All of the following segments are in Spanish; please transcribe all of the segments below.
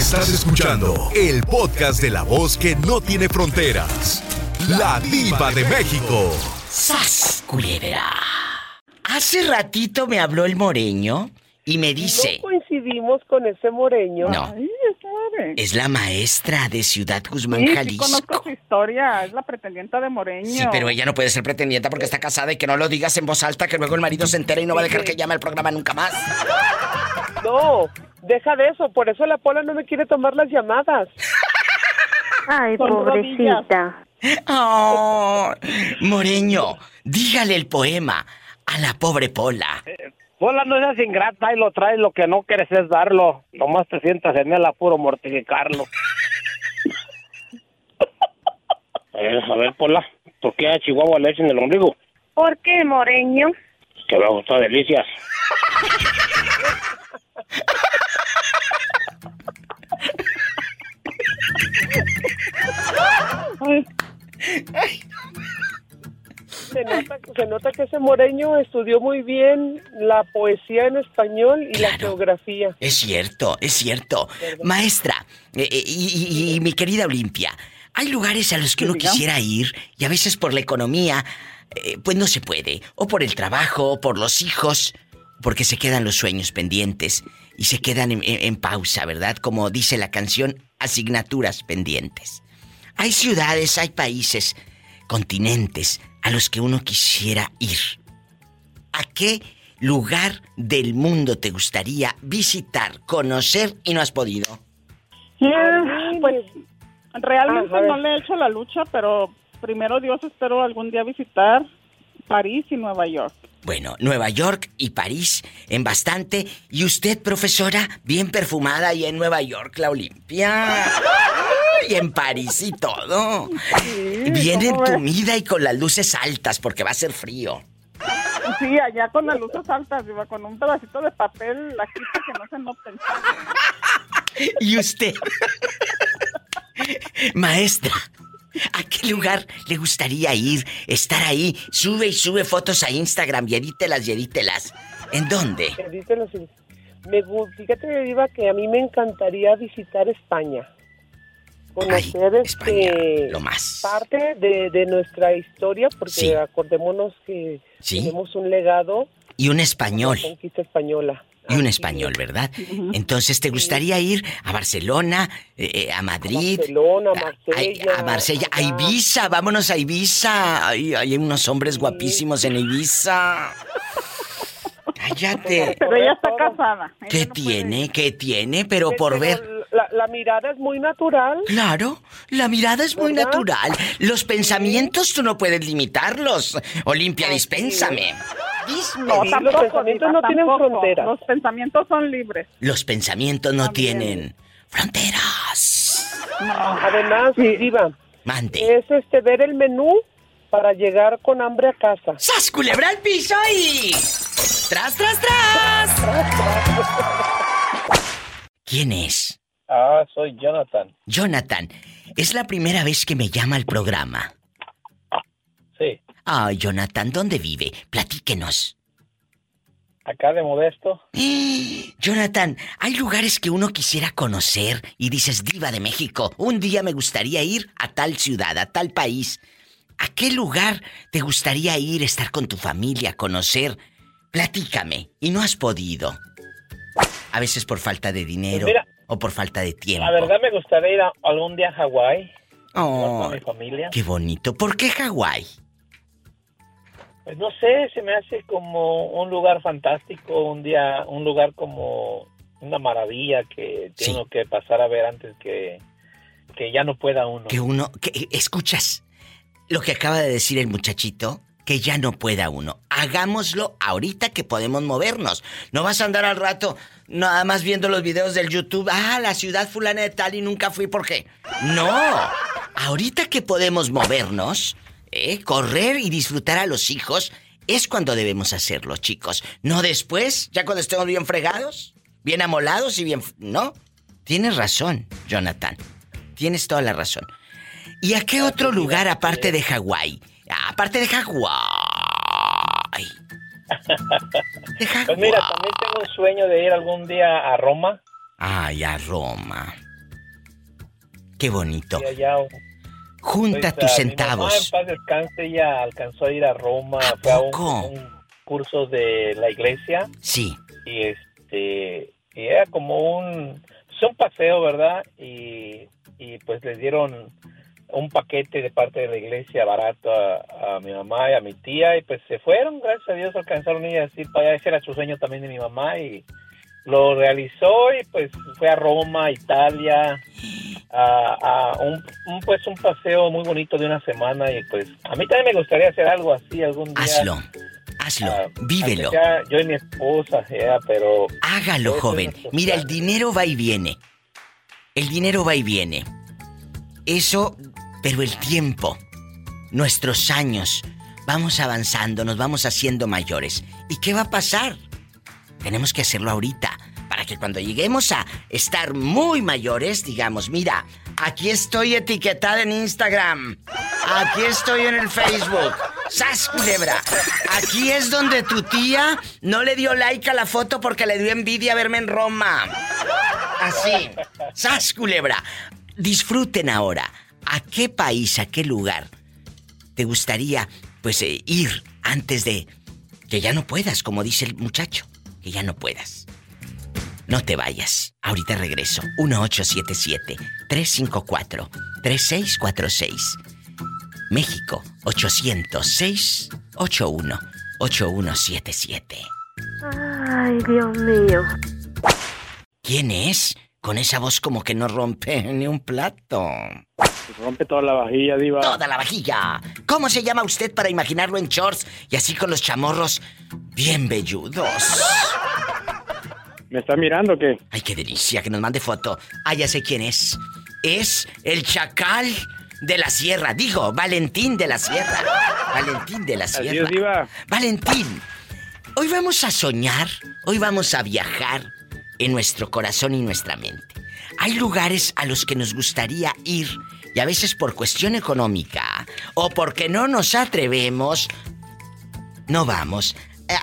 Estás escuchando el podcast de la voz que no tiene fronteras. La diva de México. ¡Sas, culebra! Hace ratito me habló el moreño y me dice... No coincidimos con ese moreño. No. Ay. Es la maestra de Ciudad Guzmán, Sí, sí Jalisco. conozco su historia, es la pretendienta de Moreño. Sí, pero ella no puede ser pretendienta porque está casada y que no lo digas en voz alta que luego el marido se entera y no va a dejar que llame al programa nunca más. No, deja de eso. Por eso la Pola no me quiere tomar las llamadas. Ay, pobrecita. Oh, Moreño, dígale el poema a la pobre Pola. Pola, no seas ingrata y lo traes, lo que no quieres es darlo. Nomás te sientas en el apuro mortificarlo. a ver, a ver, Pola, ¿por qué a Chihuahua le echan el ombligo? ¿Por qué, Moreño? Que me gustó delicias. Se nota, se nota que ese moreño estudió muy bien la poesía en español y la geografía. Es cierto, es cierto. Maestra, eh, eh, y, y- y mi querida Olimpia, hay lugares a los que uno quisiera ir y a veces por la economía, eh, pues no se puede. O por el trabajo, o por los hijos, porque se quedan los sueños pendientes y se quedan en, en- en pausa, ¿verdad? Como dice la canción, asignaturas pendientes. Hay ciudades, hay países, continentes a los que uno quisiera ir. ¿A qué lugar del mundo te gustaría visitar, conocer y no has podido? Pues realmente Ah, ver. no le he hecho la lucha, pero primero Dios espero algún día visitar París y Nueva York. Bueno, Nueva York y París en bastante. Y usted, profesora, bien perfumada y en Nueva York, la Olimpia. Y en París y todo. bien entumida y con las luces altas porque va a ser frío. Sí, allá con las luces altas, iba con un pedacito de papel aquí para que no se noten. ¿Y usted? Maestra, ¿a qué lugar le gustaría ir? Estar ahí, sube y sube fotos a Instagram y edítelas y edítelas. ¿En dónde? Los- Me, fíjate, Diva, que a mí me encantaría visitar España. Conocer Ay, este, España, lo más. parte de, de nuestra historia, porque Sí. acordémonos que Sí. tenemos un legado Y un español. la conquista española. Y un español, es. ¿verdad? Entonces, ¿te gustaría ir a Barcelona, eh, eh, a Madrid? Barcelona, a- Marsella, A, Marsella, a. Ibiza, vámonos a Ibiza. Ay, hay unos hombres guapísimos en Ibiza. Cállate. Pero ella está casada. ella ¿Qué no tiene? ir. ¿Qué tiene? Pero por Pero ver. La, la mirada es muy natural. Claro, la mirada es muy ¿Verdad? natural. Los pensamientos tú no puedes limitarlos. Olimpia, dispénsame. No, Sí, los pensamientos Diva, no tienen tampoco. fronteras. Los pensamientos son libres. Los pensamientos no También. tienen fronteras. Además, Diva, Mande. es este ver el menú para llegar con hambre a casa. ¡Sas, culebra al piso y... ¡Tras, tras, tras! ¿Quién es? Ah, soy Jonathan. Jonathan. Es la primera vez que me llama al programa. Sí, Ay, Jonathan, ¿dónde vive? Platíquenos. acá de Modesto. Jonathan, hay lugares que uno quisiera conocer y dices, diva de México, un día me gustaría ir a tal ciudad, a tal país. ¿A qué lugar te gustaría ir, estar con tu familia, conocer? Platícame, y no has podido. A veces por falta de dinero Pues mira, o por falta de tiempo. La verdad me gustaría ir a- algún día a Hawái Oh, con mi familia. qué bonito. ¿Por qué Hawái? Pues no sé, se me hace como un lugar fantástico, un día, un lugar como una maravilla que Sí. tiene uno que pasar a ver antes que, que ya no pueda uno. Que uno, que escuchas lo que acaba de decir el muchachito, que ya no pueda uno. Hagámoslo ahorita que podemos movernos. No vas a andar al rato nada más viendo los videos del YouTube. Ah, la ciudad fulana de tal y nunca fui, ¿por qué? No. Ahorita que podemos movernos, ¿eh? correr y disfrutar a los hijos, es cuando debemos hacerlo, chicos. No después, ya cuando estemos bien fregados, bien amolados y bien... ¿No? Tienes razón, Jonathan. Tienes toda la razón. ¿Y a qué otro lugar aparte de Hawái? Aparte de Hawái. De Pues mira, también tengo un sueño de ir algún día a Roma. Ay, a Roma. Qué bonito. Allá, Junta pues, tus a mi mamá, centavos. en paz descanse, ella alcanzó a ir a Roma, ¿A fue a un, curso de la iglesia Sí. y este y era como un, pues, un paseo, ¿verdad? Y, y pues les dieron un paquete de parte de la iglesia barato a, a mi mamá y a mi tía y pues se fueron, gracias a Dios alcanzaron ellas ir para allá, ese era su sueño también de mi mamá y lo realizó y pues fue a Roma, Italia, a, a un, un, pues un paseo muy bonito de una semana y pues a mí también me gustaría hacer algo así algún día. Hazlo. Hazlo. Ah, Vívelo. yo y mi esposa, ya, pero Hágalo, joven. Mira, el dinero va y viene. El dinero va y viene. Eso, pero el tiempo, nuestros años, vamos avanzando, nos vamos haciendo mayores. ¿Y qué va a pasar? Tenemos que hacerlo ahorita, que cuando lleguemos a estar muy mayores, digamos, mira, aquí estoy etiquetada en Instagram, aquí estoy en el Facebook, ¡Sas, culebra! Aquí es donde tu tía no le dio like a la foto porque le dio envidia verme en Roma. Así, ¡Sas, culebra! Disfruten ahora. ¿A qué país, a qué lugar te gustaría, pues, eh, ir antes de que ya no puedas, como dice el muchacho? Que ya no puedas. No te vayas. Ahorita regreso. 1877-354-3646. México, 806-81-8177. Ay, Dios mío. ¿Quién es? Con esa voz como que no rompe ni un plato. Rompe toda la vajilla, diva. Toda la vajilla. ¿Cómo se llama usted para imaginarlo en shorts y así con los chamorros bien velludos? ¿Me está mirando o qué? Ay, qué delicia, que nos mande foto. Ah, ya sé quién es. Es el chacal de la sierra. Digo, Valentín de la sierra. Valentín de la Así sierra. es, diva. Valentín, hoy vamos a soñar, hoy vamos a viajar en nuestro corazón y nuestra mente. Hay lugares a los que nos gustaría ir y a veces por cuestión económica o porque no nos atrevemos, no vamos.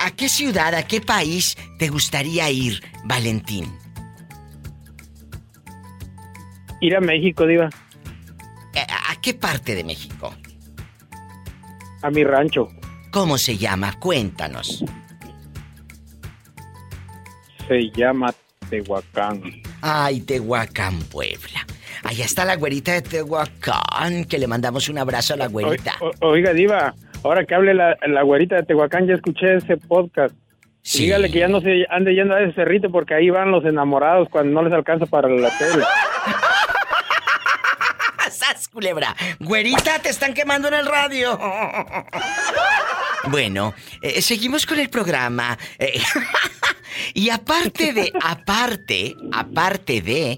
¿A qué ciudad, a qué país te gustaría ir, Valentín? Ir a México, diva. ¿A, a qué parte de México? A mi rancho. ¿Cómo se llama? Cuéntanos. Se llama Tehuacán. Ay, Tehuacán, Puebla. Allá está la güerita de Tehuacán, que le mandamos un abrazo a la güerita. O- o- oiga, diva, ahora que hable la, la güerita de Tehuacán, ya escuché ese podcast. Sí. Dígale que ya no se ande yendo a ese cerrito porque ahí van los enamorados cuando no les alcanza para la tele. ¡Sas, culebra! Güerita, te están quemando en el radio. Bueno, eh, seguimos con el programa. Eh, y aparte de, aparte, aparte de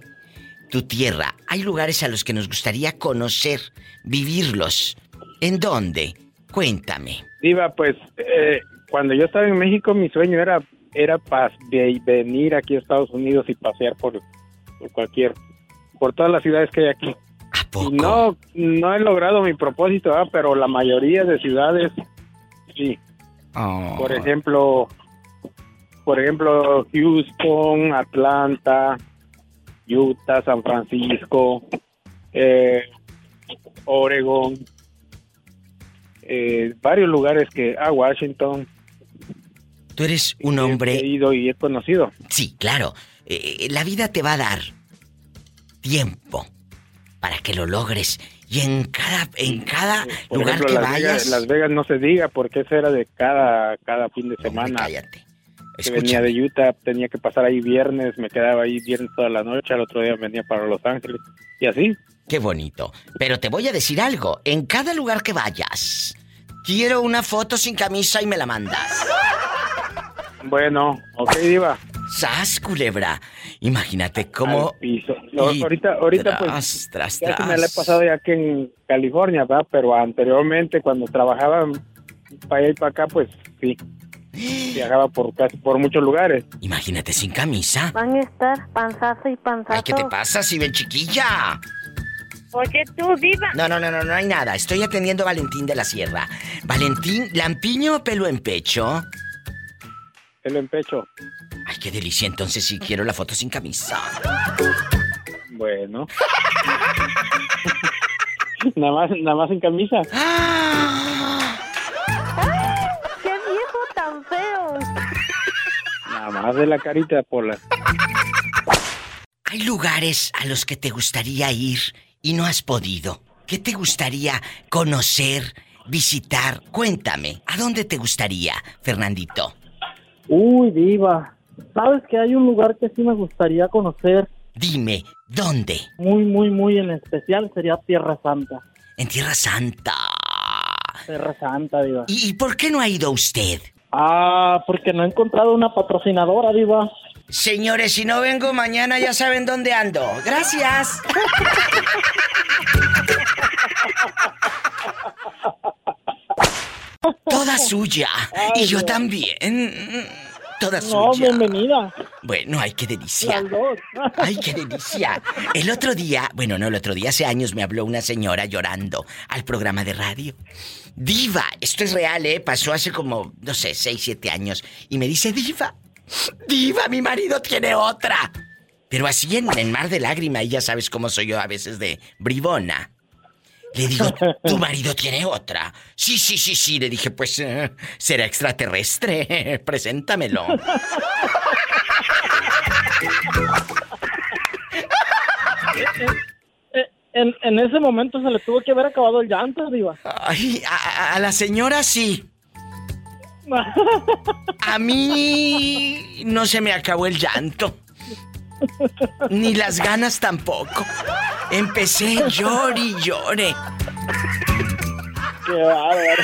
tu tierra, hay lugares a los que nos gustaría conocer, vivirlos. ¿En dónde? Cuéntame. Diva, pues eh, cuando yo estaba en México mi sueño era era pas- de venir aquí a Estados Unidos y pasear por, por cualquier por todas las ciudades que hay aquí. ¿A poco? Y no no he logrado mi propósito, ¿verdad? pero la mayoría de ciudades sí. Oh. Por ejemplo, por ejemplo Houston, Atlanta, Utah, San Francisco, eh, Oregon, eh, varios lugares que a Washington Tú eres un he hombre ido y he conocido. Sí, claro. Eh, la vida te va a dar tiempo para que lo logres. Y en cada, en cada Por lugar ejemplo, que Las vayas. Vegas, Las Vegas no se diga porque eso era de cada cada fin de Hombre, semana. cállate. que venía de Utah, tenía que pasar ahí viernes, me quedaba ahí viernes toda la noche, al otro día venía para Los Ángeles y así. Qué bonito. Pero te voy a decir algo. En cada lugar que vayas, quiero una foto sin camisa y me la mandas. Bueno, ok, diva. ¡Sas, culebra! Imagínate cómo. al piso. No, Y ahorita, ahorita tras, pues tras, ya que me tras. la he pasado ya aquí en California, ¿verdad? Pero anteriormente cuando trabajaba para allá y para acá, pues sí, viajaba por casi por muchos lugares. Imagínate sin camisa. Van a estar panzazo y panzazo. Ay, ¿qué te pasa, si ven chiquilla? Oye, tú, diva. No, no, no, no, no hay nada. Estoy atendiendo a Valentín de la Sierra. Valentín, ¿lampiño o pelo en pecho? Pelo en pecho. Ay, qué delicia. Entonces sí quiero la foto sin camisa. Bueno. nada más, nada más en camisa. ¡Qué viejo tan feo! Nada más de la carita, Pola. Hay lugares a los que te gustaría ir y no has podido. ¿Qué te gustaría conocer, visitar? Cuéntame, ¿a dónde te gustaría, Fernandito? Uy, diva. ¿Sabes que hay un lugar que sí me gustaría conocer? Dime, ¿dónde? Muy, muy, muy en especial sería Tierra Santa. En Tierra Santa. Tierra Santa, diva. ¿Y por qué no ha ido usted? Ah, porque no he encontrado una patrocinadora, diva. Señores, si no vengo mañana ya saben dónde ando. Gracias. Toda suya. Y yo también. Toda No, suya. bienvenida. Bueno, ay, qué delicia. Ay, qué delicia. El otro día, bueno, no, el otro día, hace años me habló una señora llorando al programa de radio. Diva, esto es real, ¿eh? Pasó hace como, no sé, seis, siete años. Y me dice, Diva, Diva, mi marido tiene otra. Pero así en, en mar de lágrima, y ya sabes cómo soy yo a veces de bribona. Le digo, ¿tu marido tiene otra? Sí, sí, sí, sí. Le dije, pues, eh, será extraterrestre. Preséntamelo. En, en ese momento se le tuvo que haber acabado el llanto, diva. Ay, a, a la señora sí. A mí no se me acabó el llanto. Ni las ganas tampoco. Empecé llore y llore. Qué bárbaro.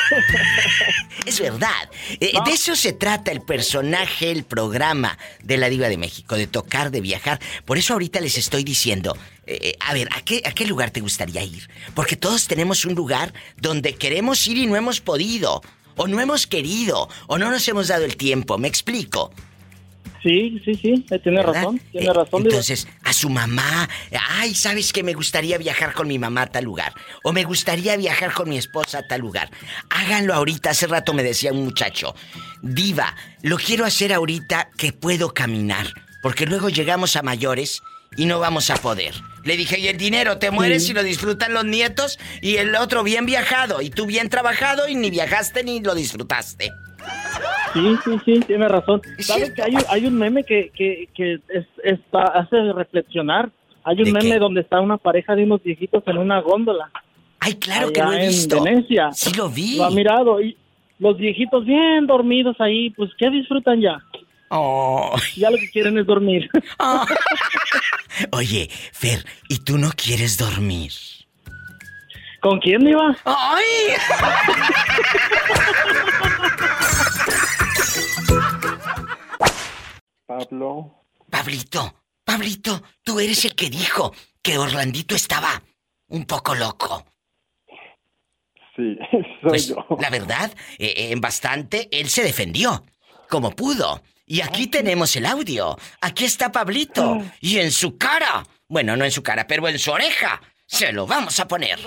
Es verdad. Eh, de eso se trata el personaje, el programa de la Diva de México, de tocar, de viajar. Por eso ahorita les estoy diciendo, eh, eh, a ver, ¿a qué, ¿a qué lugar te gustaría ir? Porque todos tenemos un lugar donde queremos ir y no hemos podido. O no hemos querido, o no nos hemos dado el tiempo, ¿me explico? Sí, sí, sí, eh, tiene ¿verdad? razón, tiene Eh, razón. Entonces, a su mamá, ay, ¿sabes que me gustaría viajar con mi mamá a tal lugar? O me gustaría viajar con mi esposa a tal lugar. Háganlo ahorita, hace rato me decía un muchacho, diva, lo quiero hacer ahorita que puedo caminar, porque luego llegamos a mayores y no vamos a poder. Le dije, y el dinero, te mueres y lo disfrutan los nietos y el otro bien viajado y tú bien trabajado y ni viajaste ni lo disfrutaste. Sí, sí, sí, tiene razón. Es ¿Sabes que hay, un- hay un meme que, que, que es, está, hace reflexionar? Hay un ¿De meme qué? donde está una pareja de unos viejitos en una góndola. Ay, claro que lo he en visto. Venecia. Sí lo vi. Lo ha mirado y los viejitos bien dormidos ahí, pues ¿qué disfrutan ya? Oh. Ya lo que quieren es dormir. Ah. Oye, Fer, ¿y tú no quieres dormir? ¿Con quién iba? ¡Ay! Pablo. Pablito, Pablito, tú eres el que dijo que Orlandito estaba un poco loco. Sí, soy Pues, yo. la verdad, eh, eh, en bastante, él se defendió, como pudo. Y aquí tenemos el audio. Aquí está Pablito. Y en su cara, bueno, no en su cara, pero en su oreja, se lo vamos a poner.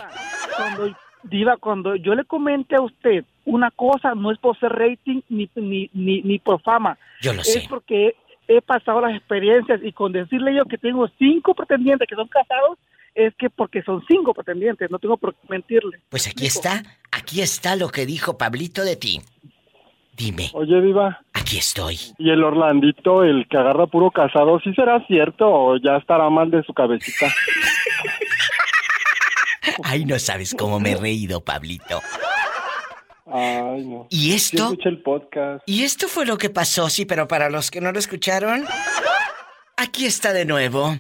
Cuando, Diva, cuando yo le comente a usted una cosa, no es por ser rating ni, ni, ni, ni por fama. Yo lo Es sé. porque he pasado las experiencias y con decirle yo que tengo cinco pretendientes que son casados, es que porque son cinco pretendientes, no tengo por qué mentirle. Pues aquí está, aquí está lo que dijo Pablito de ti. Dime, Oye, Diva, aquí estoy. ¿y el Orlandito, el que agarra puro casado, sí será cierto o ya estará mal de su cabecita? Ay, no sabes cómo me he reído, Pablito. Ay, no. ¿Y Sí esto? escuché el podcast. Y esto fue lo que pasó, sí, pero para los que no lo escucharon, aquí está de nuevo.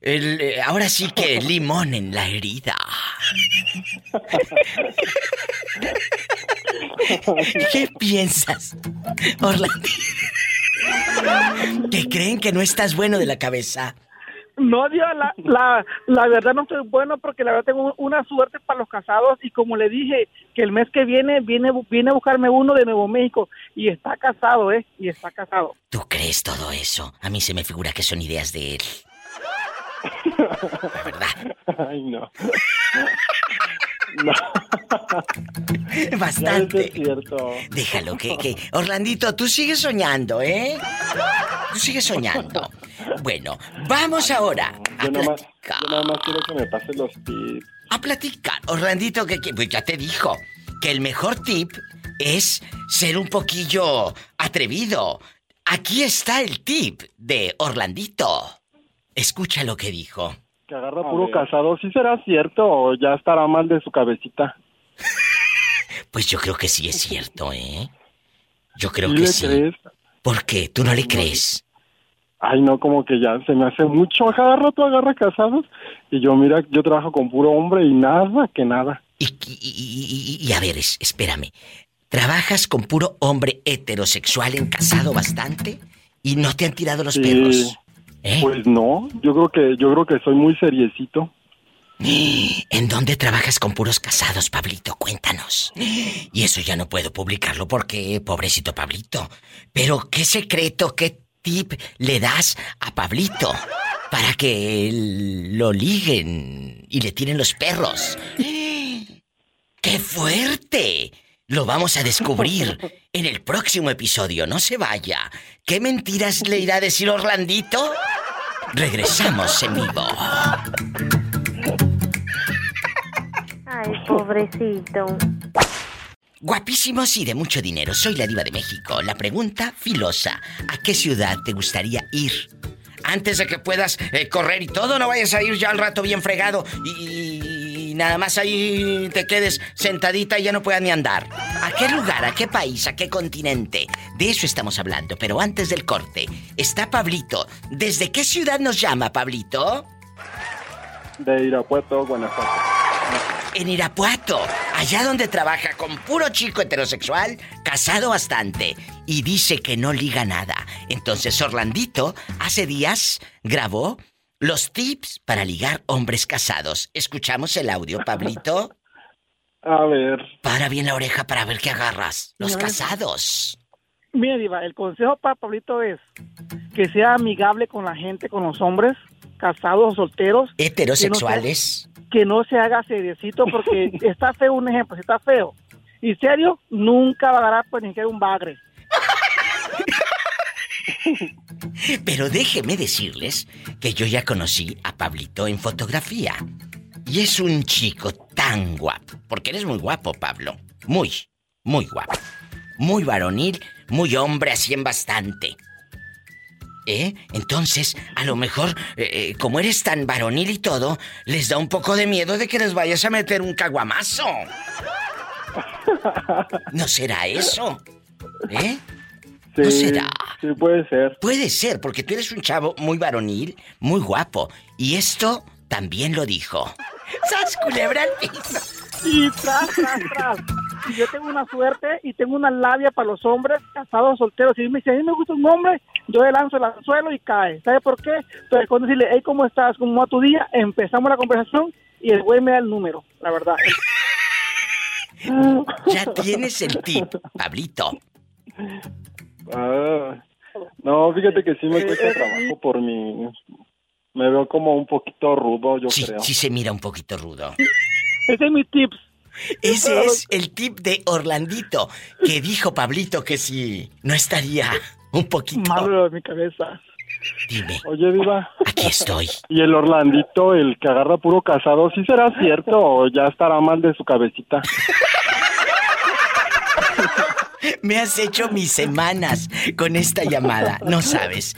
El, eh, ahora sí que limón en la herida. ¿Qué piensas, Orlando? ¿Que creen que no estás bueno de la cabeza? No, Diva, la, la, la verdad no estoy bueno porque la verdad tengo una suerte para los casados y como le dije, que el mes que viene viene, viene a buscarme uno de Nuevo México y está casado, ¿eh? Y está casado. ¿Tú crees todo eso? A mí se me figura que son ideas de él. La verdad. Ay, no. No. Bastante. es cierto. Déjalo, que, que... Orlandito, tú sigues soñando, ¿eh? Tú sigues soñando. Bueno, vamos ahora a Yo nada más quiero que me pasen los tips. A platicar. Orlandito, que, que- pues ya te dijo que el mejor tip es ser un poquillo atrevido. Aquí está el tip de Orlandito. Escucha lo que dijo. Que agarra puro casado. ¿Sí será cierto o ya estará mal de su cabecita? Pues yo creo que sí es cierto, ¿eh? Yo creo ¿Sí que le sí. crees? ¿Por qué? ¿Tú no le crees? Ay, no, como que ya se me hace mucho. A Cada rato agarra casados. Y yo, mira, yo trabajo con puro hombre y nada, que nada. Y, y- y- y a ver, es- espérame. ¿Trabajas con puro hombre heterosexual en casado bastante? ¿Y no te han tirado los Sí. perros? ¿Eh? Pues no, yo creo que yo creo que soy muy seriecito. ¿En dónde trabajas con puros casados, Pablito? Cuéntanos. Y eso ya no puedo publicarlo porque, pobrecito Pablito. Pero, ¿qué secreto, qué tip le das a Pablito para que lo liguen y le tiren los perros? ¡Qué fuerte! Lo vamos a descubrir en el próximo episodio. No se vaya. ¿Qué mentiras le irá a decir Orlandito? Regresamos en vivo. Ay, pobrecito. Guapísimos y de mucho dinero. Soy la diva de México. La pregunta filosa. ¿A qué ciudad te gustaría ir? Antes de que puedas eh, correr y todo, no vayas a ir ya al rato bien fregado y, y nada más ahí te quedes sentadita y ya no puedas ni andar. ¿A qué lugar, a qué país, a qué continente? De eso estamos hablando, pero antes del corte está Pablito. ¿Desde qué ciudad nos llama, Pablito? De Irapuato, Guanajuato. En Irapuato, allá donde trabaja con puro chico heterosexual, casado bastante, y dice que no liga nada. Entonces Orlandito hace días grabó los tips para ligar hombres casados. ¿Escuchamos el audio, Pablito? A ver. Para bien la oreja para ver qué agarras. Los No, casados. Mira, Diva, el consejo para Pablito es que sea amigable con la gente, con los hombres, casados o solteros. Heterosexuales. Que no se, que no se haga seriecito porque está feo un ejemplo, si está feo. Y serio, nunca va a agarrar pues ni siquiera un bagre. Pero déjeme decirles que yo ya conocí a Pablito en fotografía. Y es un chico tan guapo. Porque eres muy guapo, Pablo. Muy, muy guapo. Muy varonil, muy hombre, así en bastante. ¿Eh? Entonces, a lo mejor, eh, eh, como eres tan varonil y todo, les da un poco de miedo de que les vayas a meter un caguamazo. ¿No será eso? ¿Eh? Sí, ¿No será? Sí, puede ser. Puede ser, porque tú eres un chavo muy varonil, muy guapo. Y esto también lo dijo. ¡Sas culebra al piso! Y tras, tras, tras. Y yo tengo una suerte y tengo una labia para los hombres casados solteros. Si me dice, a mí me gusta un hombre, yo le lanzo el anzuelo y cae. ¿Sabe por qué? Entonces, cuando decirle, hey, ¿cómo estás? ¿Cómo va tu día? Empezamos la conversación y el güey me da el número, la verdad. Ya tienes el tip, Pablito. Ah, no, fíjate que sí me cuesta trabajo por mi... Me veo como un poquito rudo, yo Sí, creo. sí se mira un poquito rudo. Ese es mi tips. Ese es el tip de Orlandito, que dijo Pablito que si no estaría un poquito. Malo de mi cabeza. Dime, Oye, Diva. aquí estoy. ¿Y el Orlandito, el que agarra puro casado, sí será cierto o ya estará mal de su cabecita? Me has hecho mis semanas con esta llamada, no sabes.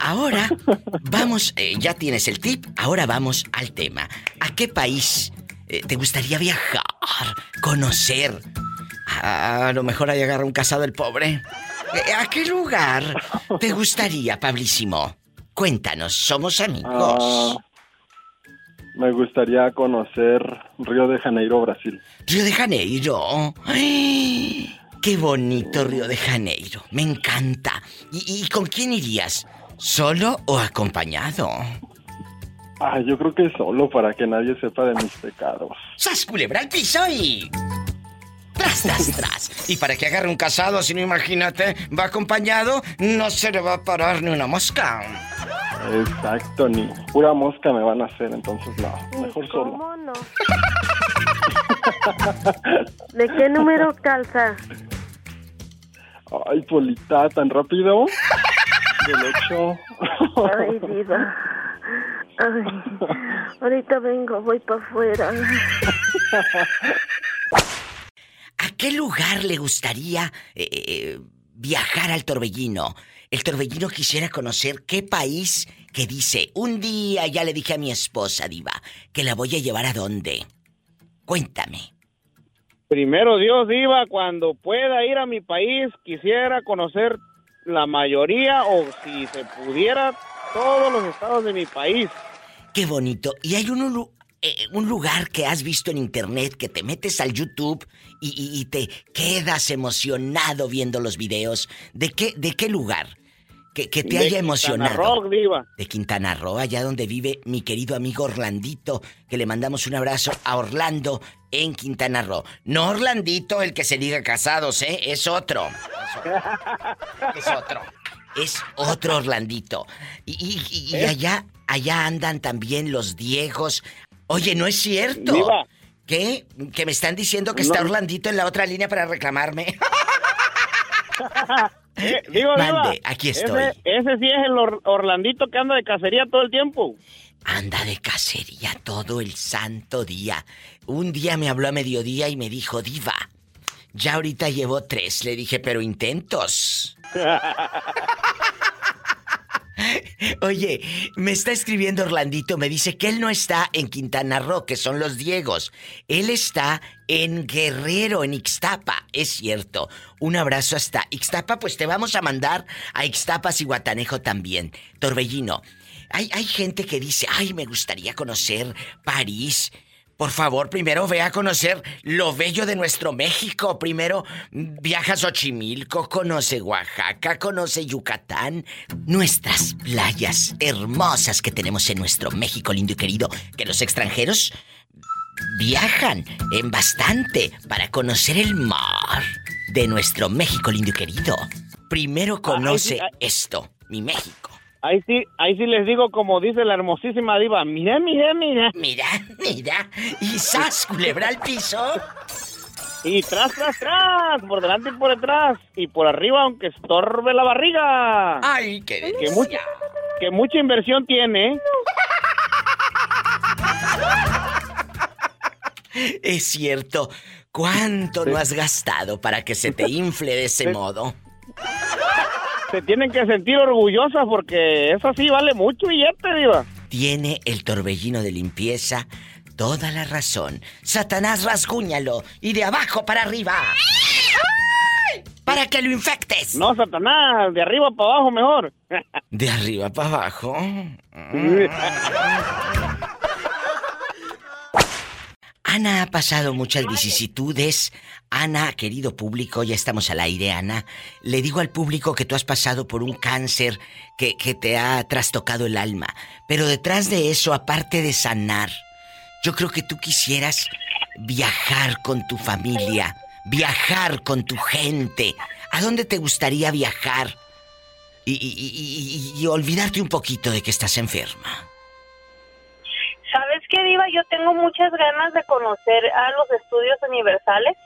Ahora vamos, eh, ya tienes el tip, ahora vamos al tema. ¿A qué país eh, te gustaría viajar, conocer? A, a lo mejor ahí agarra un casado el pobre. Eh, ¿A qué lugar te gustaría, Pablísimo? Cuéntanos, somos amigos. Ah, me gustaría conocer Río de Janeiro, Brasil. Río de Janeiro. ¡Ay! Qué bonito Río de Janeiro. Me encanta. ¿Y, y con quién irías? ¿Solo o acompañado? Ah, yo creo que solo para que nadie sepa de mis pecados. ¡Sas culebra al piso y... Tras, tras, tras. Y para que agarre un casado, si no imagínate, va acompañado, no se le va a parar ni una mosca. Exacto, ni pura mosca me van a hacer, entonces no, mejor solo. ¿Cómo no? ¿De qué número calza? Ay, Polita, tan rápido. Del 8. Ay, diva. Ay, ahorita vengo, voy para afuera. ¿A qué lugar le gustaría eh, eh, viajar al Torbellino? El Torbellino quisiera conocer qué país que dice, un día ya le dije a mi esposa, Diva, que la voy a llevar a dónde. Cuéntame. Primero Dios, Diva, cuando pueda ir a mi país, quisiera conocer la mayoría o si se pudiera todos los estados de mi país. Qué bonito. Y hay un, eh, un lugar que has visto en internet que te metes al YouTube y, y- y te quedas emocionado viendo los videos. ¿De qué, de qué lugar? Que, que te De haya Quintana emocionado. Roo, Diva. De Quintana Roo, allá donde vive mi querido amigo Orlandito, que le mandamos un abrazo a Orlando en Quintana Roo. No Orlandito, el que se diga casados, ¿eh? Es otro. Es otro. Es otro Orlandito. Y, y- y- y allá, allá andan también los Diegos. Oye, no es cierto. Diva. ¿Qué? Que me están diciendo que está. Orlandito en la otra línea para reclamarme. Eh, digo, Mande, aquí estoy. Ese, ese sí es el Or- Orlandito que anda de cacería todo el tiempo. Anda de cacería todo el santo día. Un día me habló a mediodía y me dijo, Diva, ya ahorita llevo tres. Le dije, pero intentos. Oye, me está escribiendo Orlandito, me dice que él no está en Quintana Roo, que son los Diegos. Él está en Guerrero, en Ixtapa, es cierto. Un abrazo hasta Ixtapa, pues te vamos a mandar a Ixtapas y Guatanejo también. Torbellino, hay, hay gente que dice, ay, me gustaría conocer París. Por favor, primero ve a conocer lo bello de nuestro México. Primero viaja a Xochimilco, conoce Oaxaca, conoce Yucatán. Nuestras playas hermosas que tenemos en nuestro México lindo y querido, que los extranjeros viajan en bastante para conocer el mar de nuestro México lindo y querido. Primero conoce ay. esto, mi México. Ahí sí, ahí sí les digo como dice la hermosísima diva, mira, mira, mira. Mira, mira. Y sas, culebra al piso. Y tras, tras, tras, por delante y por detrás. Y por arriba, aunque estorbe la barriga. Ay, qué que mucha, que mucha inversión tiene. Es cierto. ¿Cuánto no has gastado para que se te infle de ese modo? Se tienen que sentir orgullosas porque eso sí vale mucho billete, diva. Tiene el torbellino de limpieza toda la razón. Satanás, rasguñalo y de abajo para arriba. Para que lo infectes. No, Satanás, de arriba para abajo mejor. De arriba para abajo. Ana ha pasado muchas vicisitudes. Ana, querido público, ya estamos al aire, Ana. Le digo al público que tú has pasado por un cáncer que, que te ha trastocado el alma. Pero detrás de eso, aparte de sanar, yo creo que tú quisieras viajar con tu familia, viajar con tu gente. ¿A dónde te gustaría viajar? Y, y- y- y- olvidarte un poquito de que estás enferma. Yo tengo muchas ganas de conocer a los estudios universales.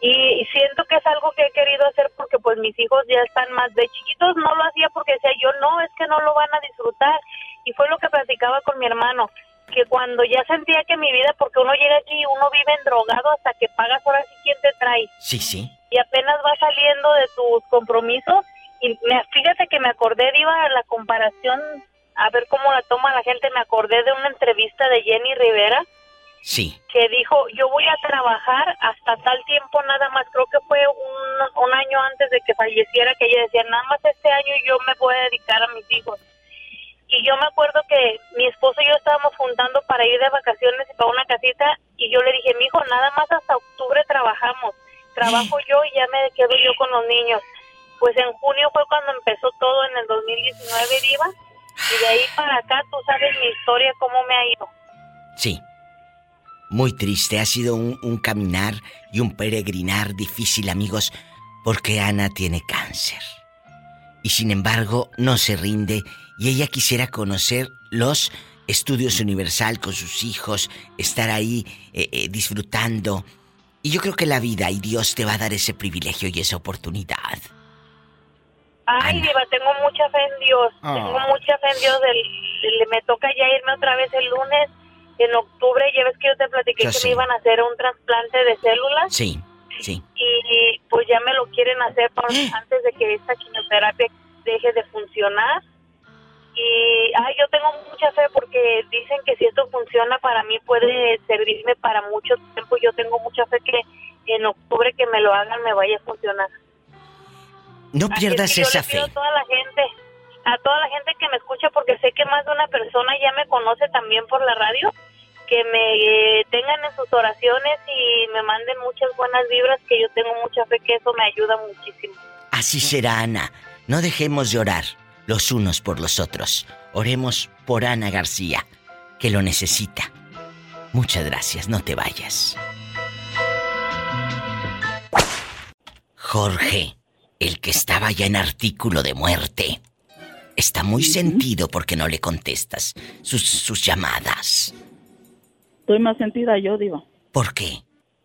Y siento que es algo que he querido hacer porque pues mis hijos ya están más de chiquitos. No lo hacía porque decía yo, no, es que no lo van a disfrutar. Y fue lo que platicaba con mi hermano, que cuando ya sentía que mi vida, porque uno llega aquí y uno vive en drogado hasta que pagas ahora sí quién te trae. Sí, sí. Y apenas va saliendo de tus compromisos. Y me, fíjate que me acordé, Diva, la comparación, a ver cómo la toma la gente, me acordé de una entrevista de Jenny Rivera Sí. que dijo, yo voy a trabajar hasta tal tiempo nada más, creo que fue un, un año antes de que falleciera, que ella decía, nada más este año yo me voy a dedicar a mis hijos. Y yo me acuerdo que mi esposo y yo estábamos juntando para ir de vacaciones y para una casita, y yo le dije, mi hijo, nada más hasta octubre trabajamos, trabajo yo y ya me quedo yo con los niños. Pues en junio fue cuando empezó todo en el 2019, Diva, y de ahí para acá tú sabes mi historia, cómo me ha ido. Sí. Muy triste, ha sido un, caminar y un peregrinar difícil, amigos, porque Ana tiene cáncer. Y sin embargo, no se rinde y ella quisiera conocer los estudios universal con sus hijos, estar ahí eh, eh, disfrutando. Y yo creo que la vida y Dios te va a dar ese privilegio y esa oportunidad. Ay, Diva, tengo mucha fe en Dios. Ah. Tengo mucha fe en Dios. El, le- me toca ya irme otra vez el lunes. En octubre, ya ves que yo te platiqué Yo que me iban a hacer un trasplante de células Sí, sí. y pues ya me lo quieren hacer por- antes de que esta quimioterapia deje de funcionar. Y ay, yo tengo mucha fe porque dicen que si esto funciona para mí puede servirme para mucho tiempo. Yo tengo mucha fe que en octubre que me lo hagan me vaya a funcionar. No es pierdas que esa fe. A toda la gente, a toda la gente que me escucha, porque sé que más de una persona ya me conoce también por la radio, que me eh, tengan en sus oraciones y me manden muchas buenas vibras, que yo tengo mucha fe que eso me ayuda muchísimo. Así será, Ana. No dejemos de orar los unos por los otros. Oremos por Ana García, que lo necesita. Muchas gracias, no te vayas. Jorge, el que estaba ya en artículo de muerte, está muy sentido porque no le contestas sus, sus llamadas. Estoy más sentida yo, Diva. ¿Por qué?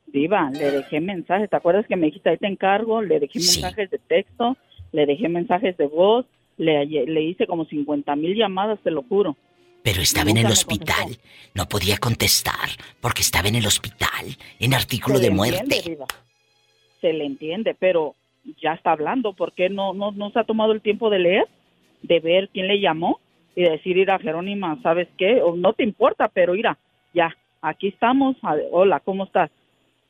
Diva, le dejé mensajes. ¿Te acuerdas que me dijiste ahí te encargo? Le dejé Sí. mensajes de texto, le dejé mensajes de voz, le, le hice como 50 mil llamadas, te lo juro. Pero estaba en el hospital. No podía contestar porque estaba en el hospital, en artículo Se de le muerte. entiende, Diva. Se le entiende, pero ya está hablando. ¿Por qué no, no, no se ha tomado el tiempo de leer, de ver quién le llamó y decir, ir a Jerónima, ¿sabes qué? O no te importa, pero mira, ya, aquí estamos. Hola, ¿cómo estás?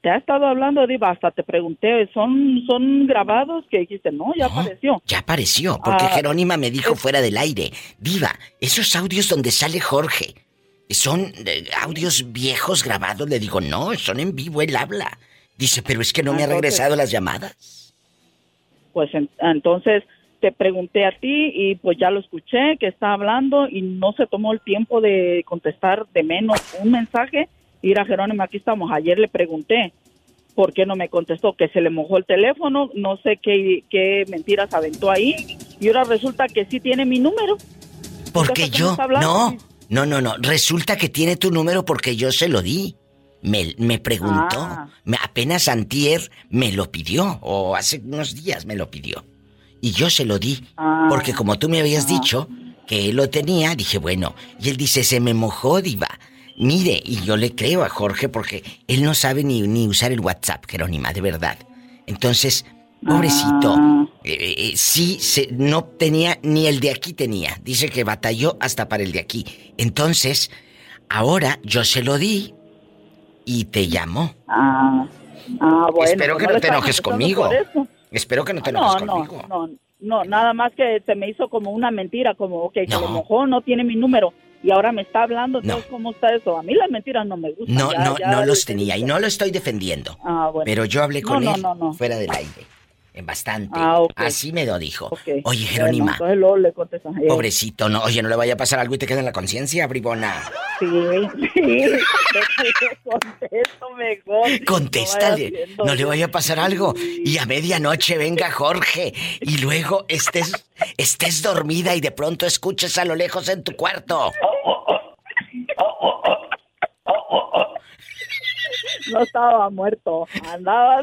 Te ha estado hablando, Diva, hasta te pregunté, ¿son, son grabados? Que dijiste, no, ya apareció. Ya apareció, porque Ah, Jerónima me dijo fuera del aire. Diva, esos audios donde sale Jorge, ¿son eh, audios viejos grabados? Le digo, no, son en vivo, él habla. Dice, pero es que no me ha Entonces- regresado las llamadas. Pues en- entonces te pregunté a ti y pues ya lo escuché que está hablando y no se tomó el tiempo de contestar de menos un mensaje. Ir a Jerónimo, aquí estamos. Ayer le pregunté por qué no me contestó, que se le mojó el teléfono, no sé qué, qué mentiras aventó ahí y ahora resulta que sí tiene mi número. Porque Entonces, ¿cómo yo, no, no, no, no, resulta que tiene tu número porque yo se lo di. Me, me preguntó, Ah. me, apenas antier me lo pidió, o hace unos días me lo pidió. Y yo se lo di, Ah. porque como tú me habías dicho que él lo tenía, dije, bueno, y él dice, se me mojó, diva. Mire, y yo le creo a Jorge porque él no sabe ni, ni usar el WhatsApp, Jerónima, de verdad. Entonces, pobrecito, Ah. eh, eh, sí, se, no tenía, ni el de aquí tenía. Dice que batalló hasta para el de aquí. Entonces, ahora yo se lo di y te llamó. Ah, ah, bueno. Espero que no le te enojes conmigo. Espero que no te No, enojes no, conmigo. no, no, nada más que se me hizo como una mentira, como, ok, se No. le mojó, no tiene mi número y ahora me está hablando, entonces, ¿cómo está eso? A mí las mentiras no me gustan. No, ya- no, ya no los tenía y no lo estoy defendiendo. Ah, bueno. Pero yo hablé No, con no, él no, no. fuera del aire. En bastante. Ah. Así me lo dijo. Oye, bueno, Jerónima, entonces luego le contestas. eh, pobrecito, no, oye, no le vaya a pasar algo y te queda en la conciencia, bribona. Sí, sí, contesto mejor. Contéstale, no le vaya a pasar algo. Y a medianoche venga Jorge y luego estés, estés dormida y de pronto escuches a lo lejos en tu cuarto. No estaba muerto, andaba...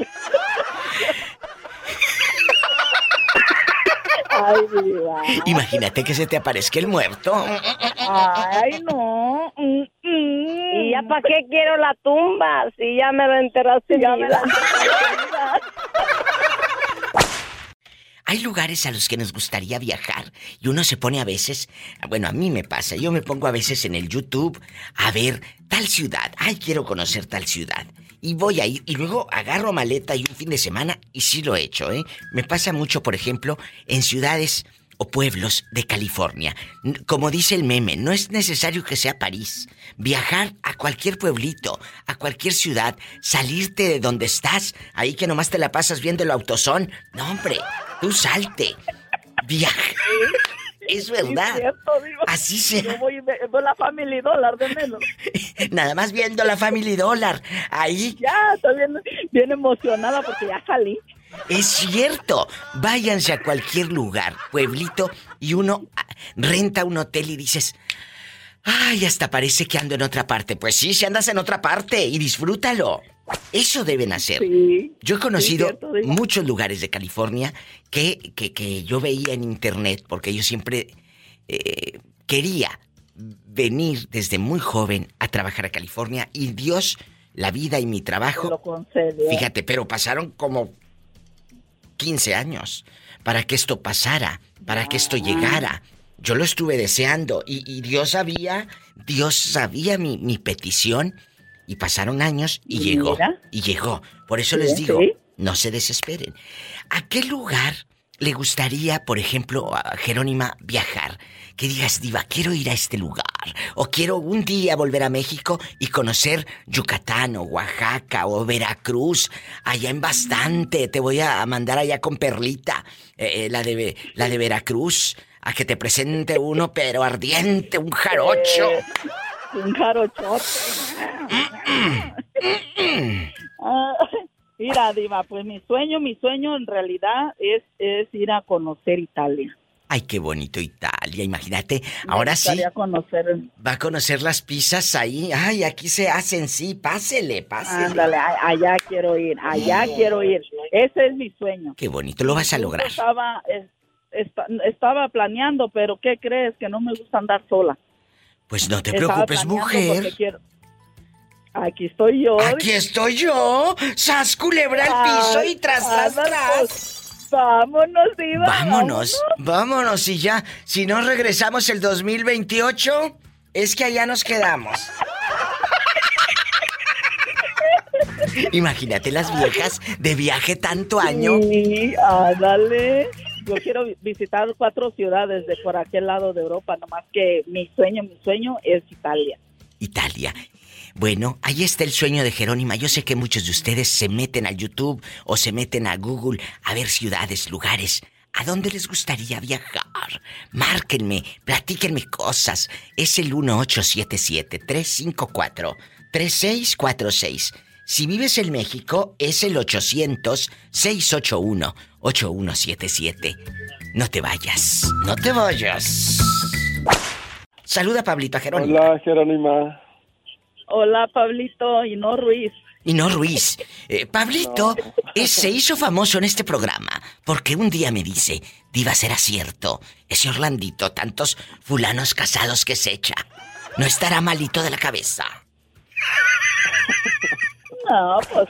Ay, diva. Imagínate que se te aparezca el muerto. Ay, no. ¿Y ya para qué quiero la tumba? Si ya me la enterraste Ya me la Hay lugares a los que nos gustaría viajar y uno se pone a veces, bueno, a mí me pasa, yo me pongo a veces en el YouTube a ver tal ciudad, ay, quiero conocer tal ciudad. Y voy a ir y luego agarro maleta y un fin de semana y sí lo he hecho, ¿eh? Me pasa mucho, por ejemplo, en ciudades o pueblos de California. Como dice el meme, no es necesario que sea París. Viajar a cualquier pueblito, a cualquier ciudad, salirte de donde estás, ahí que nomás te la pasas viendo el autosón. No, hombre, tú salte. Viaja. Es verdad. Es cierto, diva. Así sea. Yo voy, veo la Family Dollar de menos. Nada más viendo la Family Dollar. Ahí. Ya, estoy bien, bien emocionada porque ya salí. Es cierto. Váyanse a cualquier lugar, pueblito, y uno renta un hotel y dices, ay, hasta parece que ando en otra parte. Pues sí, si andas en otra parte y disfrútalo. Eso deben hacer. Yo he conocido cierto, muchos lugares de California que, que, que yo veía en internet, porque yo siempre eh, quería venir desde muy joven a trabajar a California y Dios, la vida y mi trabajo. Lo concedió. Fíjate, pero pasaron como 15 años para que esto pasara, para que esto llegara. Yo lo estuve deseando y, y Dios sabía, Dios sabía mi, mi petición y pasaron años y llegó. Y llegó. Por eso Sí, les digo, no se desesperen. ¿A qué lugar le gustaría, por ejemplo, a Jerónima viajar? Que digas, diva, quiero ir a este lugar. O quiero un día volver a México y conocer Yucatán o Oaxaca o Veracruz. Allá en bastante. Te voy a mandar allá con Perlita, eh, eh, la, de, la de Veracruz. A que te presente uno, pero ardiente, un jarocho. Eh, un jarochote. Ah, Mira, Diva, pues mi sueño, mi sueño en realidad es, es ir a conocer Italia. Ay, qué bonito Italia, imagínate. Me Ahora sí, conocer. va a conocer las pizzas ahí. Ay, aquí se hacen, sí, pásele, pásele. Ándale, allá quiero ir, allá quiero ir. Ese es mi sueño. Qué bonito, lo vas a lograr. Estaba, es- esta- estaba planeando, pero ¿qué crees? Que no me gusta andar sola. Pues no te preocupes, mujer. quiero- Aquí estoy yo. Aquí estoy yo. Sas culebra al piso y tras, tras, Ándale, tras. vámonos, Diva. Vámonos, vámonos y ya. Si no regresamos el 2028, es que allá nos quedamos. Imagínate las viejas de viaje tanto año. Sí, ándale. Yo quiero vi- visitar cuatro ciudades de por aquel lado de Europa, nomás que mi sueño, mi sueño es Italia. Italia. Bueno, ahí está el sueño de Jerónima. Yo sé que muchos de ustedes se meten al YouTube o se meten a Google a ver ciudades, lugares. ¿A dónde les gustaría viajar? Márquenme, platíquenme cosas. Es el 1877-354-3646. Si vives en México, es el 800-681-8177. No te vayas, no te vayas. Saluda, Pablito, a Jerónimo. Hola, Jerónima. Hola, Pablito, y no Ruiz. Y no Ruiz. Eh, Pablito eh, se hizo famoso en este programa porque un día me dice, Diva, será cierto, ese Orlandito, tantos fulanos casados que se echa, no estará malito de la cabeza. No, pues,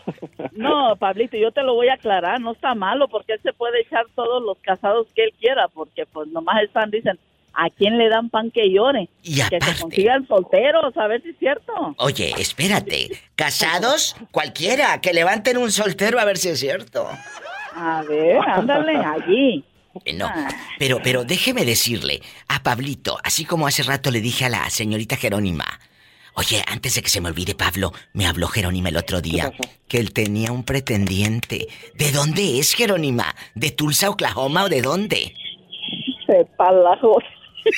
no, Pablito, yo te lo voy a aclarar, no está malo porque él se puede echar todos los casados que él quiera, porque pues nomás están, dicen, ¿a quién le dan pan que llore? Y que aparte- se consigan solteros, a ver si es cierto. Oye, espérate, casados, cualquiera, que levanten un soltero a ver si es cierto. A ver, ándale, allí. No, pero, pero déjeme decirle a Pablito, así como hace rato le dije a la señorita Jerónima. Oye, antes de que se me olvide, Pablo, me habló Jerónima el otro día que él tenía un pretendiente. ¿De dónde es Jerónima? ¿De Tulsa, Oklahoma o de dónde? Joder.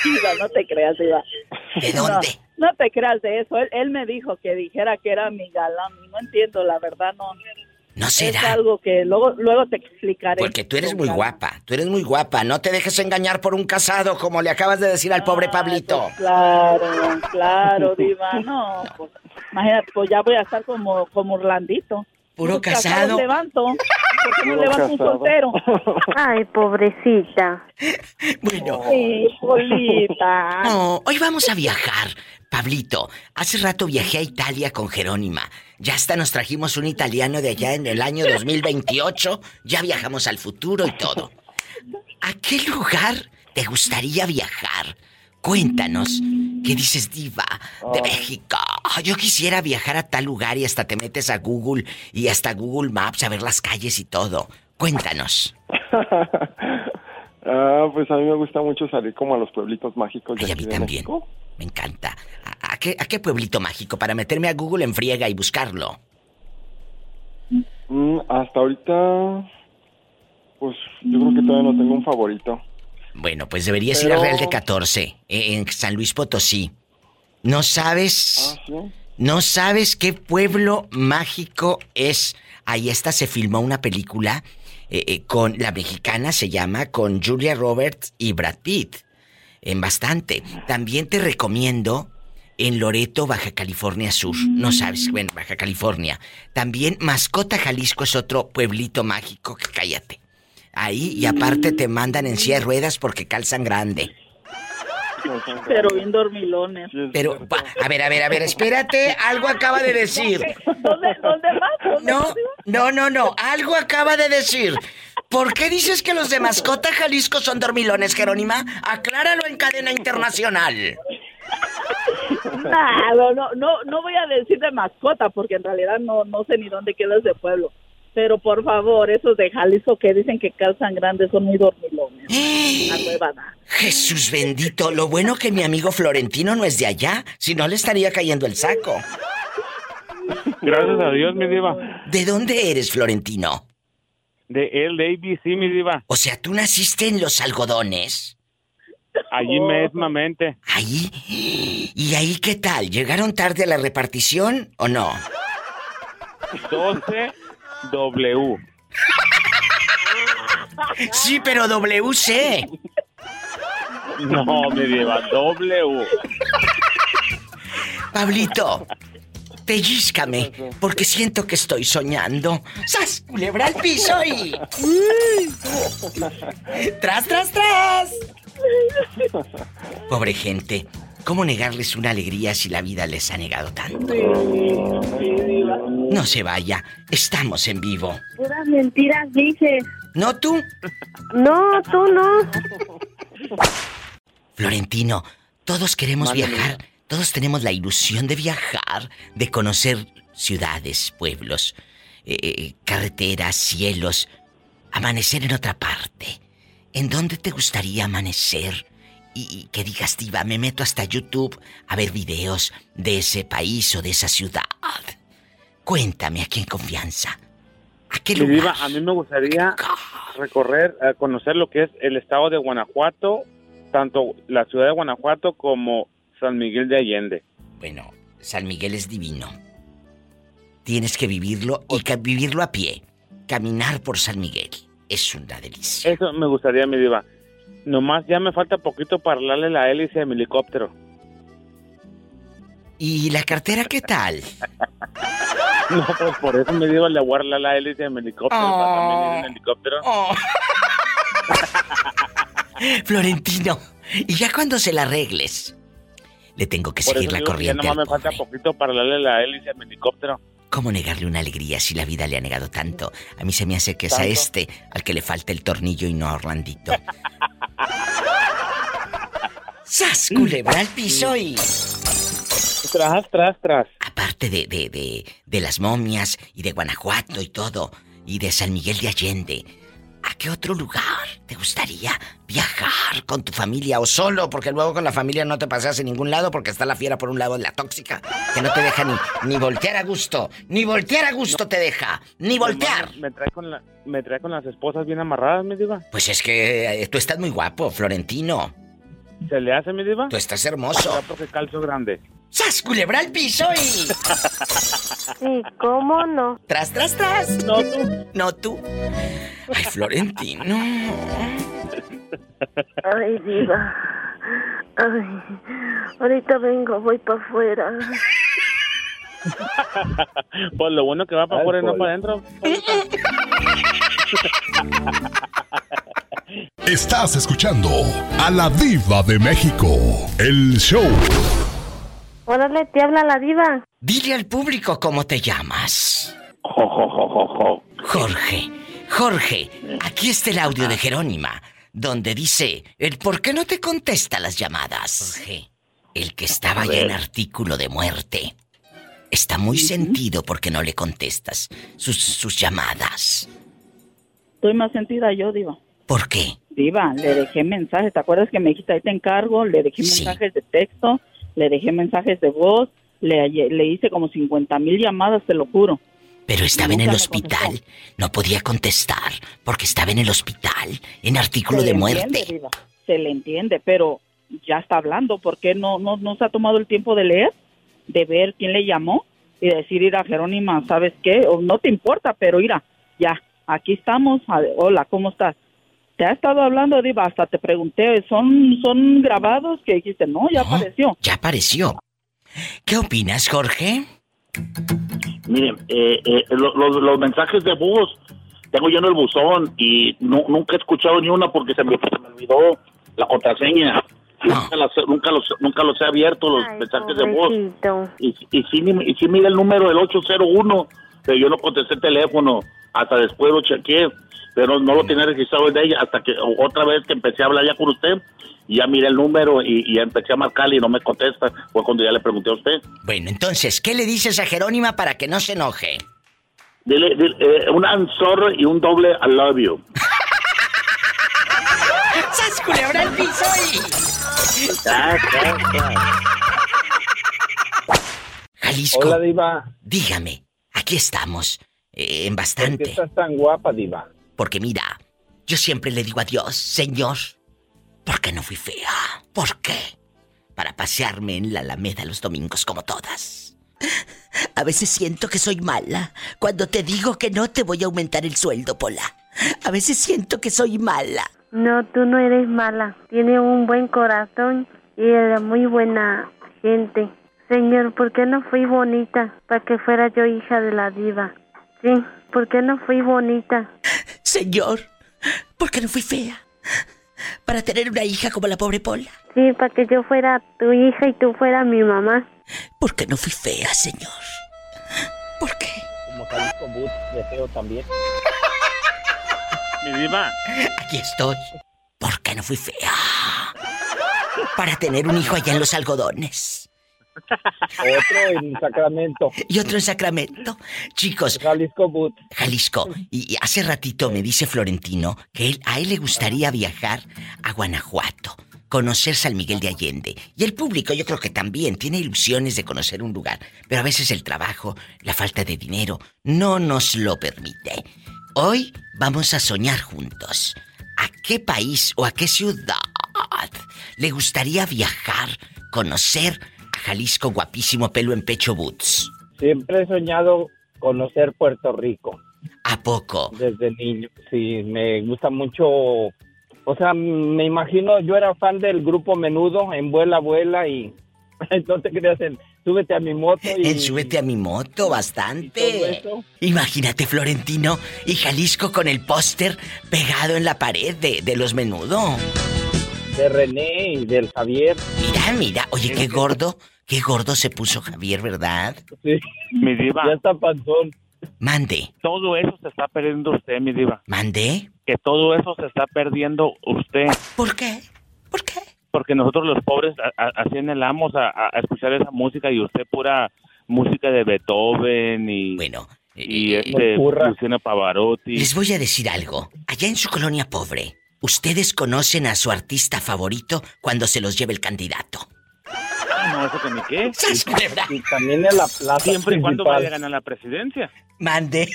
Diva, no te creas, Diva. ¿De dónde? No, no te creas de eso. Él, él me dijo que dijera que era mi galán. No entiendo, la verdad, no. ¿No Es será? algo que luego, luego te explicaré. Porque tú eres muy guapa, tú eres muy guapa. No te dejes engañar por un casado, como le acabas de decir al pobre Pablito. Claro, claro, Diva. No, pues, imagínate, pues ya voy a estar como, como Orlandito. Puro casado. levanto. ¿Por qué no levanto un soltero? Ay, pobrecita. Bueno. Sí, Polita. No, hoy vamos a viajar. Pablito, hace rato viajé a Italia con Jerónima. Ya hasta nos trajimos un italiano de allá en el año 2028. Ya viajamos al futuro y todo. ¿A qué lugar te gustaría viajar? Cuéntanos. ¿Qué dices, diva? De México. Ah, Yo quisiera viajar a tal lugar y hasta te metes a Google y hasta Google Maps a ver las calles y todo. Cuéntanos. Ah, pues a mí me gusta mucho salir como a los pueblitos mágicos de Ay, a aquí mí de también. México. Me encanta. ¿A, a qué, a qué pueblito mágico? Para meterme a Google en friega y buscarlo. Mm, hasta ahorita, pues yo creo que todavía no tengo un favorito. Bueno, pues deberías ir a Real de 14, eh, en San Luis Potosí. No sabes. Ah, sí. No sabes qué pueblo mágico es. Ahí está, se filmó una película eh, eh, con la mexicana, se llama, con Julia Roberts y Brad Pitt. En bastante. También te recomiendo en Loreto, Baja California Sur. No sabes, bueno, Baja California. También Mascota, Jalisco es otro pueblito mágico que cállate. Ahí, y aparte te mandan en silla de ruedas porque calzan grande. Pero bien dormilones. Pero, pa- a ver, a ver, a ver, espérate, algo acaba de decir. ¿Dónde, dónde más? ¿Dónde No, no, no, no, algo acaba de decir. ¿Por qué dices que los de Mascota Jalisco son dormilones, Jerónima? Acláralo en cadena internacional. Nah, no, no, no voy a decir de mascota porque en realidad no, no sé ni dónde queda ese pueblo. Pero por favor, esos de Jalisco que dicen que calzan grandes son muy dormilones. A nueva edad. Jesús bendito, lo bueno que mi amigo Florentino no es de allá, si no le estaría cayendo el saco. Gracias a Dios, mi diva. ¿De dónde eres, Florentino? De el ABC, mi diva. O sea, tú naciste en los algodones. Allí mismamente. Ahí. ¿Y ahí qué tal? ¿Llegaron tarde a la repartición o no? 12 W. Sí, pero WC. No, mi diva, W. Pablito, pellízcame, porque siento que estoy soñando. ¡Sas! Culebra al piso y. ¡Tras, tras, tras! Pobre gente, ¿cómo negarles una alegría si la vida les ha negado tanto? No se vaya, estamos en vivo. Puras mentiras dices. ¿No tú? No, tú no. Florentino, todos queremos viajar, todos tenemos la ilusión de viajar, de conocer ciudades, pueblos, eh, eh, carreteras, cielos, amanecer en otra parte. ¿En dónde te gustaría amanecer? Y, y que digas, diva, me meto hasta YouTube a ver videos de ese país o de esa ciudad. Cuéntame aquí en confianza. ¿A qué lugar? diva, a mí me gustaría recorrer, eh, conocer lo que es el estado de Guanajuato, tanto la ciudad de Guanajuato como San Miguel de Allende. Bueno, San Miguel es divino. Tienes que vivirlo y que vivirlo a pie. Caminar por San Miguel es una delicia. Eso me gustaría, mi diva. Nomás ya me falta poquito para darle la hélice a mi helicóptero. ¿Y la cartera qué tal? No, pues por eso me voy a dar la hélice a mi helicóptero para también ir en helicóptero. Florentino, y ya cuando se la arregles, le tengo que Por seguir la digo que ya corriente. nomás me falta poquito para darle la hélice a mi helicóptero. ¿Cómo negarle una alegría si la vida le ha negado tanto? A mí se me hace que es a este al que le falta el tornillo y no a Orlandito. ¡Sas, culebra al piso y... Tras, tras, tras. Aparte de, de, de, de las momias y de Guanajuato y todo, y de San Miguel de Allende, ¿a qué otro lugar te gustaría viajar con tu familia o solo? Porque luego con la familia no te pasas en ningún lado porque está la fiera por un lado de la tóxica, que no te deja ni, ni voltear a gusto, ni voltear a gusto te deja, ni voltear. Me trae, con la, me trae con las esposas bien amarradas, mi diva. Pues es que eh, tú estás muy guapo, Florentino. ¿Se le hace, mi diva? Tú estás hermoso. Ya porque calzo grande. ¡Sas, culebra al piso y... Sí, ¿cómo no? Tras, tras, tras. No tú. No tú. Ay, Florentino. Ay, diva. Ay, ahorita vengo, voy para afuera. Pues lo bueno que va para afuera y no para adentro. Estás escuchando a la diva de México. El show. Órale, te habla la diva. Dile al público cómo te llamas. Jorge. Jorge, aquí está el audio de Jerónima, donde dice el por qué no te contesta las llamadas. Jorge, el que estaba ya en artículo de muerte. Está muy sentido porque no le contestas sus, sus llamadas. Estoy más sentida yo, Diva. ¿Por qué? Diva, le dejé mensajes. ¿Te acuerdas que me dijiste ahí te encargo? Le dejé mensajes de texto, le dejé mensajes de voz, le, le hice como 50 mil llamadas, te lo juro. Pero estaba en el hospital. No podía contestar porque estaba en el hospital, en artículo Se de le muerte. entiende, Diva, se le entiende, pero ya está hablando. ¿Por qué no, no, no se ha tomado el tiempo de leer, de ver quién le llamó y decir, ir a Jerónima, ¿sabes qué? O no te importa, pero mira, ya, aquí estamos. A- Hola, ¿cómo estás? Te ha estado hablando, Diva, hasta te pregunté, ¿son, son grabados? Que dijiste, no, ya apareció. Ya apareció. ¿Qué opinas, Jorge? Miren, eh, eh, lo- los, los mensajes de voz, tengo yo en el buzón y nu- nunca he escuchado ni una porque se me, se me olvidó la contraseña. Nunca, las- nunca los, nunca los he abierto, los mensajes de voz. Y, y, sí, y sí mira el número del 801, pero yo no contesté el teléfono. Hasta después lo chequeé, pero no lo tenía registrado de ella. Hasta que otra vez que empecé a hablar ya con usted, ya miré el número y, empecé a marcarle y no me contesta. Fue cuando ya le pregunté a usted. Bueno, entonces, ¿qué le dices a Jerónima para que no se enoje? Dile, dile, eh, un I'm sorry y un doble I love you. ¡Sas culebra al piso Jalisco. Hola, Diva. Dígame, aquí estamos. Eh, en ¿Por bastante. qué estás tan guapa, Diva? Porque mira, yo siempre le digo a Dios, Señor, ¿por qué no fui fea? ¿Por qué? Para pasearme en la Alameda los domingos como todas. A veces siento que soy mala cuando te digo que no te voy a aumentar el sueldo, Pola. A veces siento que soy mala. No, tú no eres mala. Tienes un buen corazón y eres muy buena gente. Señor, ¿por qué no fui bonita para que fuera yo hija de la diva? Sí, ¿por qué no fui bonita? Señor, ¿por qué no fui fea? Para tener una hija como la pobre Pola. Sí, para que yo fuera tu hija y tú fueras mi mamá. ¿Por qué no fui fea, señor? Como Jalisco Boots de feo también. Mi diva. Aquí estoy. ¿Por qué no fui fea? Para tener un hijo allá en los algodones. Otro en Sacramento. Y otro en Sacramento. Chicos. Jalisco Boot. Jalisco. Y, y hace ratito me dice Florentino que él, a él le gustaría viajar a Guanajuato, conocer San Miguel de Allende. Y el público yo creo que también tiene ilusiones de conocer un lugar. Pero a veces el trabajo, la falta de dinero, no nos lo permite. Hoy vamos a soñar juntos. ¿A qué país o a qué ciudad le gustaría viajar, conocer a Jalisco guapísimo pelo en pecho boots? Siempre he soñado conocer Puerto Rico. ¿A poco? Desde niño. Sí, me gusta mucho. O sea, me imagino, yo era fan del grupo Menudo en Vuela, Vuela y no te creas en Súbete a mi moto y... En Súbete a mi moto, bastante. Imagínate, Florentino y Jalisco con el póster pegado en la pared de, de los menudo. De René y del Javier. Mira, mira, oye, qué gordo, qué gordo se puso Javier, ¿verdad? Sí. Mi diva. Ya está panzón. Mande. Todo eso se está perdiendo usted, mi diva. ¿Mande? Que todo eso se está perdiendo usted. ¿Por qué? Porque nosotros los pobres así anhelamos a, a- a escuchar esa música y usted pura música de Beethoven y... Bueno. Y este, Luciano Pavarotti. Les voy a decir algo. Allá en su colonia pobre, ¿ustedes conocen a su artista favorito cuando se los lleve el candidato? No, eso que ni qué. Y también en la plaza Siempre y cuando vaya a ganar la presidencia. Mande.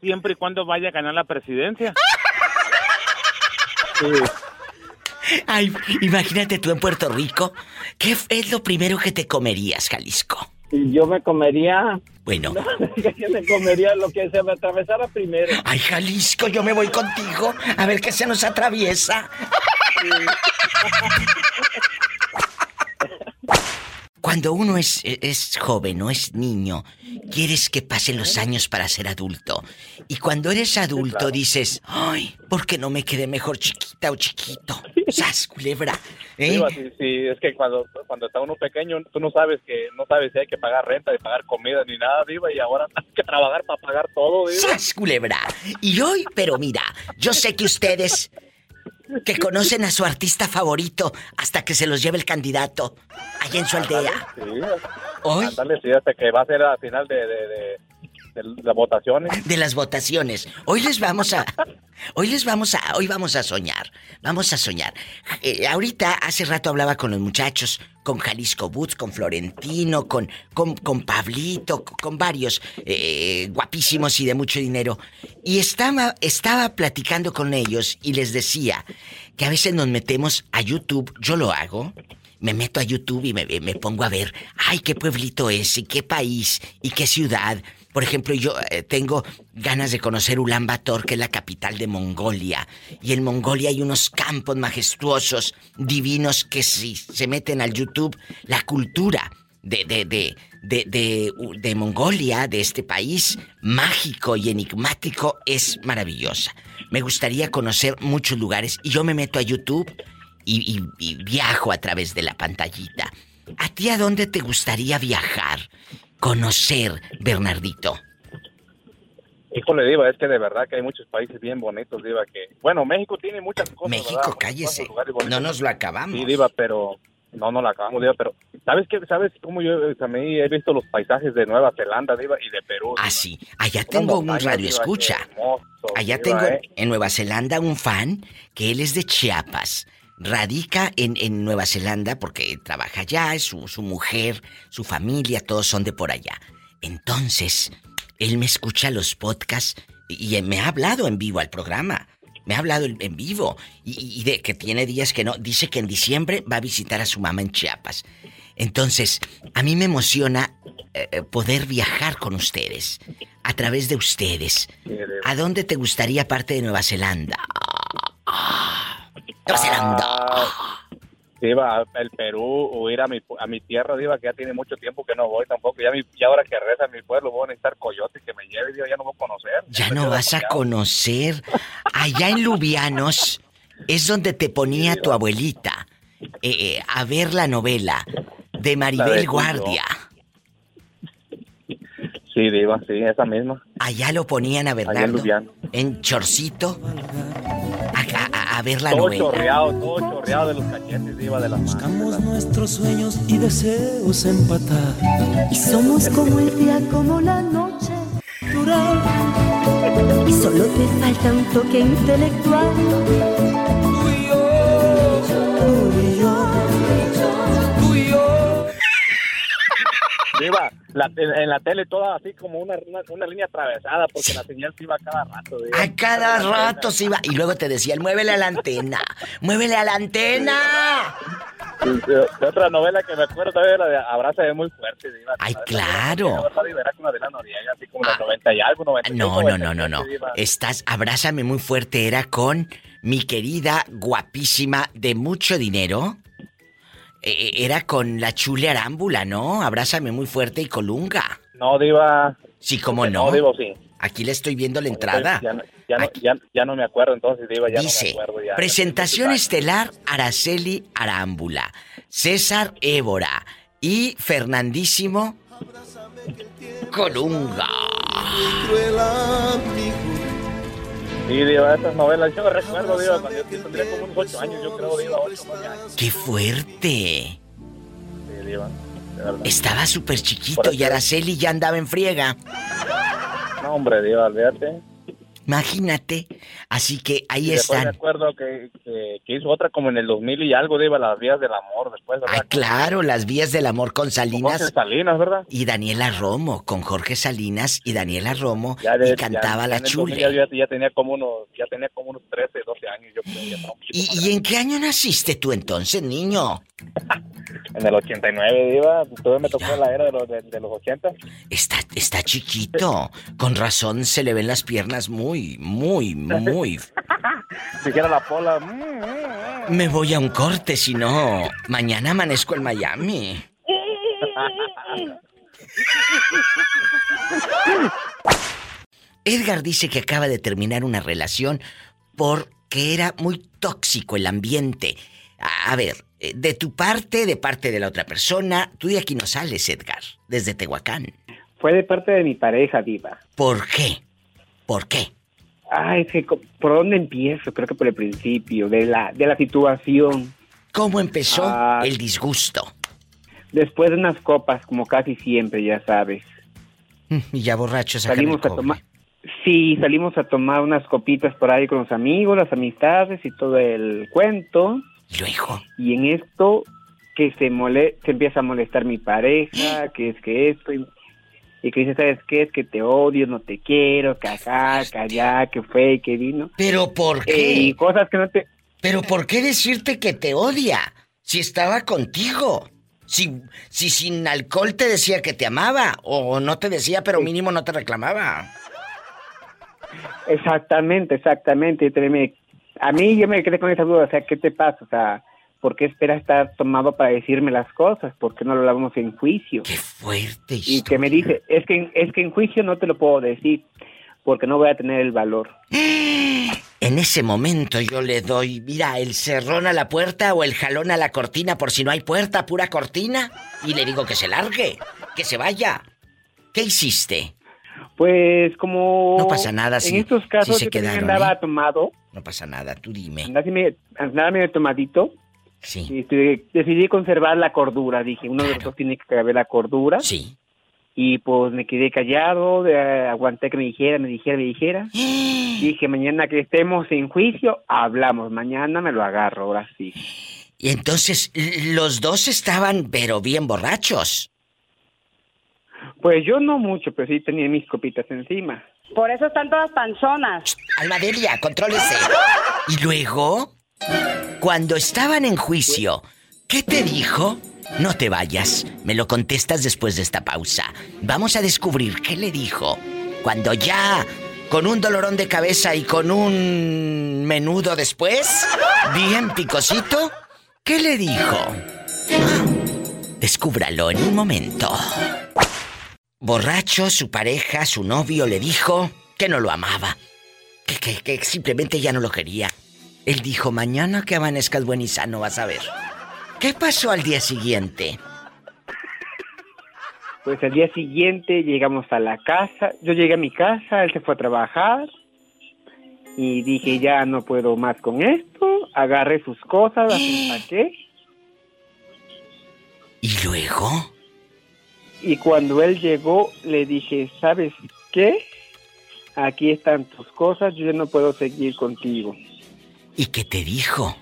Siempre y cuando vaya a ganar la presidencia. Ay, imagínate tú en Puerto Rico. ¿Qué es lo primero que te comerías, Jalisco? Y yo me comería... Bueno. yo me comería lo que se me atravesara primero. Ay, Jalisco, yo me voy contigo. A ver qué se nos atraviesa. Cuando uno es, es joven o es niño, quieres que pasen los años para ser adulto. Y cuando eres adulto claro. dices, ay, ¿por qué no me quedé mejor chiquita o chiquito? ¡Sas, culebra! ¿Eh? Diva, sí, sí, es que cuando, cuando está uno pequeño, tú no sabes que no sabes si hay que pagar renta, ni pagar comida, ni nada, Diva, y ahora hay que trabajar para pagar todo, Diva. ¡Sas, culebra! Y hoy, pero mira, yo sé que ustedes que conocen a su artista favorito hasta que se los lleve el candidato allá en su aldea. Sí, Hoy ándale, sí, hasta que va a ser al final de, de, de, de las votaciones. de las votaciones. Hoy les vamos a hoy les vamos a hoy vamos a soñar. Vamos a soñar. Eh, ahorita hace rato hablaba con los muchachos, con Jalisco Boots, con Florentino, con con, con Pablito, con, varios eh, guapísimos y de mucho dinero. Y estaba estaba platicando con ellos y les decía que a veces nos metemos a YouTube, yo lo hago. Me meto a YouTube y me, me pongo a ver, ay, qué pueblito es, y qué país, y qué ciudad. Por ejemplo, yo eh, tengo ganas de conocer Ulan Bator, que es la capital de Mongolia. Y en Mongolia hay unos campos majestuosos, divinos, que si se meten al YouTube, la cultura de, de, de, de, de, Mongolia, de este país mágico y enigmático, es maravillosa. Me gustaría conocer muchos lugares y yo me meto a YouTube y viajo a través de la pantallita. ¿A ti a dónde te gustaría viajar? Conocer, Bernardito. Híjole, Diva, es que de verdad que hay muchos países bien bonitos, Diva, que... Bueno, México tiene muchas cosas, México, ¿verdad? Cállese. No nos lo acabamos. Sí, Diva, pero... No, no la acabamos, Diva, pero... ¿Sabes qué? ¿Sabes cómo yo también he visto los paisajes de Nueva Zelanda, Diva, y de Perú? Ah, sí. Allá tengo un radio escucha. Allá Diva, tengo ¿eh? en Nueva Zelanda un fan que él es de Chiapas. Radica en, en Nueva Zelanda porque trabaja allá, es su, su mujer, su familia, todos son de por allá. Entonces, él me escucha los podcasts y, y me ha hablado en vivo al programa. Me ha hablado en vivo. Y, y de que tiene días que no. Dice que en diciembre va a visitar a su mamá en Chiapas. Entonces, a mí me emociona eh, eh, poder viajar con ustedes. A través de ustedes. ¿A dónde te gustaría aparte de Nueva Zelanda? Nueva Zelanda. Ah, Diva, el Perú o ir a mi, a mi tierra, Diva, que ya tiene mucho tiempo que no voy tampoco. Ya, mi, ya ahora que reza mi pueblo, voy a necesitar coyote que me lleve, Diva, ya no voy a conocer. Ya no vas a conocer. Allá en Lubianos es donde te ponía tu abuelita eh, eh, a ver la novela de Maribel de Guardia. Sí, Diva, sí, esa misma. Allá lo ponían a Allá en Bernardo Lubiano. en chorcito a, a- a ver la todo novela. chorreado, todo chorreado de los cachetes, Diva, de las manos. Buscamos nuestros sueños y deseos empatar. Y somos como el día, como la noche durar. Y solo te falta un toque intelectual. Diva, la- en, en la tele toda así como una, una, una línea atravesada porque la señal se iba cada rato. Diva. A cada rato se iba. Y luego te decían, muévele a la antena. ¡Muévele a la antena! De, de otra novela que me acuerdo todavía era de Abraza muy fuerte, Diva. Ay, claro. Era con Adela Noriega, así como los 90 y algo, 90 No, no, no, no, no. Estás, abrázame muy fuerte. Era con mi querida, guapísima, de mucho dinero. Eh, eh, era con la chule arámbula, ¿no? Abrázame muy fuerte y colunga. No, Diva. Sí, cómo no. No, Diva, sí. Aquí le estoy viendo la entrada. Ya, no- ya, no, ya, ya no me acuerdo entonces, Diva, ya Dice, no me acuerdo. Ya, presentación estelar Araceli Arámbula, César Évora y Fernandísimo Colunga. Sí, Diva, esas novelas, yo recuerdo, Diva, cuando yo tendría como unos 8 años, yo creo, Diva, 8 9 años. ¡Qué fuerte! Sí, Diva. Estaba súper chiquito y Araceli ya andaba en friega. No, hombre, Diva, olvídate. Imagínate. Así que ahí me están. acuerdo que, que, que hizo otra como en el 2000 y algo, Diva, Las Vías del Amor, después, ¿verdad? Ah, claro, las vías del amor con Jorge Salinas Salinas, ¿verdad? y Daniela Romo, con Jorge Salinas y Daniela Romo, Ya de- y cantaba ya- la ya en el 2000 chule. Ya, ya tenía como unos, ya tenía como unos 13, 12 años, yo creo, ¿Y, y en qué año naciste tú entonces, niño? En el 89, Diva, todavía me tocó la era de los, de, de los 80. Está, está chiquito. Con razón se le ven las piernas muy, muy, muy. Siquiera la pola. mm, Me voy a un corte, si no, mañana amanezco en Miami. Edgar dice que acaba de terminar una relación porque era muy tóxico el ambiente. A, a ver, eh, de tu parte, de parte de la otra persona, tú de aquí no sales, Edgar, desde Tehuacán. Fue de parte de mi pareja, Diva. ¿Por qué? ¿Por qué? Ay, es que, ¿por dónde empiezo? Creo que por el principio, de la, de la situación. ¿Cómo empezó Ah. el disgusto? Después de unas copas, como casi siempre, ya sabes. Y ya borrachos el Salimos a tomar... Sí, salimos a tomar unas copitas por ahí con los amigos, las amistades y todo el cuento. Luego. Y en esto que se mole se empieza a molestar mi pareja, que es que esto y, y que dice, ¿sabes qué? Es que te odio, no te quiero, que acá, que allá, que fue, que vino. ¿Pero por Eh, qué? y cosas que no te... ¿Pero por qué decirte que te odia? Si estaba contigo. Si, si sin alcohol te decía que te amaba. O no te decía, pero mínimo no te reclamaba. Exactamente, exactamente. A mí yo me quedé con esa duda, o sea, ¿qué te pasa? O sea, ¿por qué esperas estar tomado para decirme las cosas? ¿Por qué no lo hablamos en juicio? ¡Qué fuerte! Y que me dice, es que, es que en juicio no te lo puedo decir, porque no voy a tener el valor. En ese momento yo le doy, mira, el cerrón a la puerta o el jalón a la cortina por si no hay puerta, pura cortina. Y le digo que se largue, que se vaya. ¿Qué hiciste? Pues como... No pasa nada En si- estos casos si se yo quedaron, andaba ¿eh? tomado, No pasa nada, tú dime. andaba medio tomadito. Sí. Este, decidí conservar la cordura. Dije, uno de los dos tiene que haber la cordura. Sí. Y pues me quedé callado, de- aguanté que me dijera, me dijera, me dijera. Dije, mañana que estemos en juicio, hablamos. Mañana me lo agarro, ahora sí. Y entonces los dos estaban, pero bien borrachos. Pues yo no mucho, pero sí tenía mis copitas encima. Por eso están todas panzonas. Almadelia, contrólese. Y luego, cuando estaban en juicio, ¿qué te dijo? No te vayas, me lo contestas después de esta pausa. Vamos a descubrir qué le dijo. Cuando ya, con un dolorón de cabeza y con un menudo después, bien picosito, ¿qué le dijo? Descúbralo en un momento. Borracho, su pareja, su novio le dijo que no lo amaba. Que simplemente ya no lo quería. Él dijo, mañana que amanezcas buen y sano vas a ver. ¿Qué pasó al día siguiente? Pues al día siguiente llegamos a la casa. Yo llegué a mi casa, él se fue a trabajar. Y dije, ya no puedo más con esto. Agarré sus cosas, las empaqué. ¿Y luego? Y cuando él llegó, le dije, ¿sabes qué? Aquí están tus cosas, yo ya no puedo seguir contigo. ¿Y qué te dijo?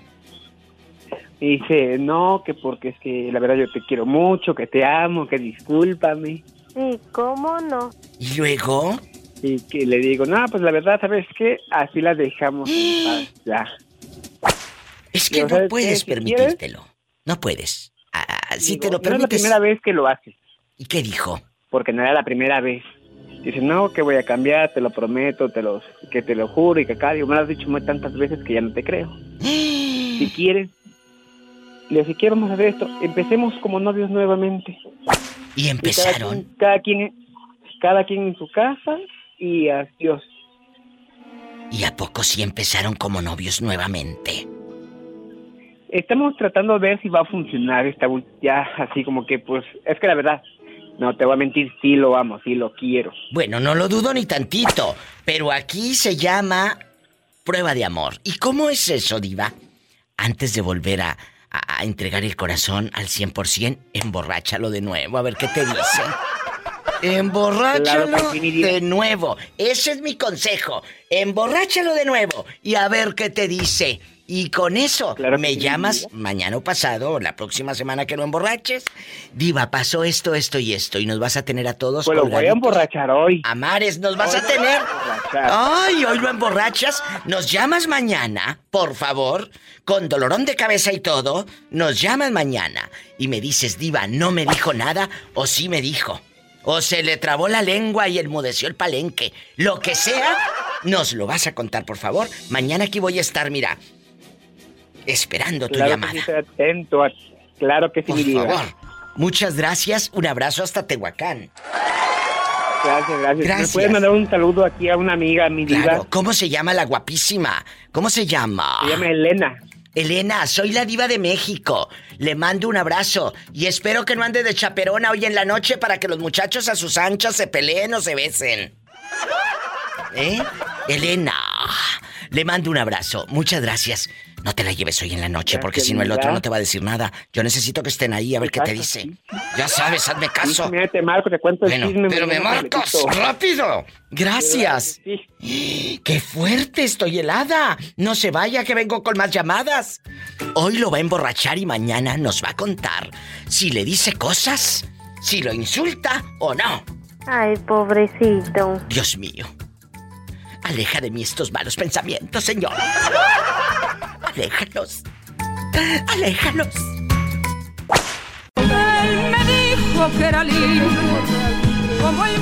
Y dice, no, que porque es que la verdad yo te quiero mucho, que te amo, que discúlpame. Sí, ¿cómo no? ¿Y luego? Y que le digo, no, pues la verdad, ¿sabes qué? Así la dejamos en paz, ya. Es que no puedes permitírtelo. No puedes. Ah, si te lo No es la permites. primera vez que lo hace. ¿Y qué dijo? Porque no era la primera vez. Dice, no, que voy a cambiar, te lo prometo, te lo, que te lo juro y que acá, digo, me lo has dicho muy tantas veces que ya no te creo. si quieres, le digo, si quieres vamos a hacer esto, empecemos como novios nuevamente. Y empezaron. cada, quien, cada quien, cada quien en su casa y adiós. ¿Y a poco sí empezaron como novios nuevamente? Estamos tratando de ver si va a funcionar esta ya así como que pues es que la verdad no te voy a mentir sí lo amo sí lo quiero Bueno, no lo dudo ni tantito, pero aquí se llama prueba de amor. ¿Y cómo es eso, diva? Antes de volver a, a- a entregar el corazón al 100%, emborráchalo de nuevo, a ver qué te dice. Emborráchalo Claro sí, diva. de nuevo. Ese es mi consejo. Emborráchalo de nuevo y a ver qué te dice. Y con eso me llamas mañana o pasado o la próxima semana que lo emborraches. Diva, pasó esto, esto y esto. Y nos vas a tener a todos pues lo voy a emborrachar hoy Amares, nos vas Hoy a a tener. emborrachar. Ay, hoy lo emborrachas. Nos llamas mañana, por favor, con dolorón de cabeza y todo. Nos llamas mañana y me dices, Diva, no me dijo nada o sí me dijo. O se le trabó la lengua y enmudeció el palenque. Lo que sea, nos lo vas a contar, por favor. Mañana aquí voy a estar, mira, esperando tu claro llamada. que sí atento claro que sí Por mi diva. favor. Muchas gracias. Un abrazo hasta Tehuacán. gracias gracias Gracias. me puedes mandar un saludo aquí a una amiga mi diva Claro, ¿cómo se llama la guapísima? ¿Cómo se llama? se llama Elena Elena, soy la diva de México. Le mando un abrazo y espero que no ande de chaperona hoy en la noche para que los muchachos a sus anchas se peleen o se besen. ¿Eh? Elena, le mando un abrazo. Muchas gracias. No te la lleves hoy en la noche porque si no el otro no te va a decir nada. Yo necesito que estén ahí a ver qué te dice. Ya sabes, hazme caso. Mira, te marco te cuento el Bueno, chisme pero me mañana marcas rápido. Gracias. ¡Qué fuerte! Estoy helada. No se vaya que vengo con más llamadas. Hoy lo va a emborrachar y mañana nos va a contar si le dice cosas, si lo insulta o no. Ay, pobrecito. Dios mío. Aleja de mí estos malos pensamientos, señor. Aléjalos. Aléjalos. Él me dijo que era libre, como el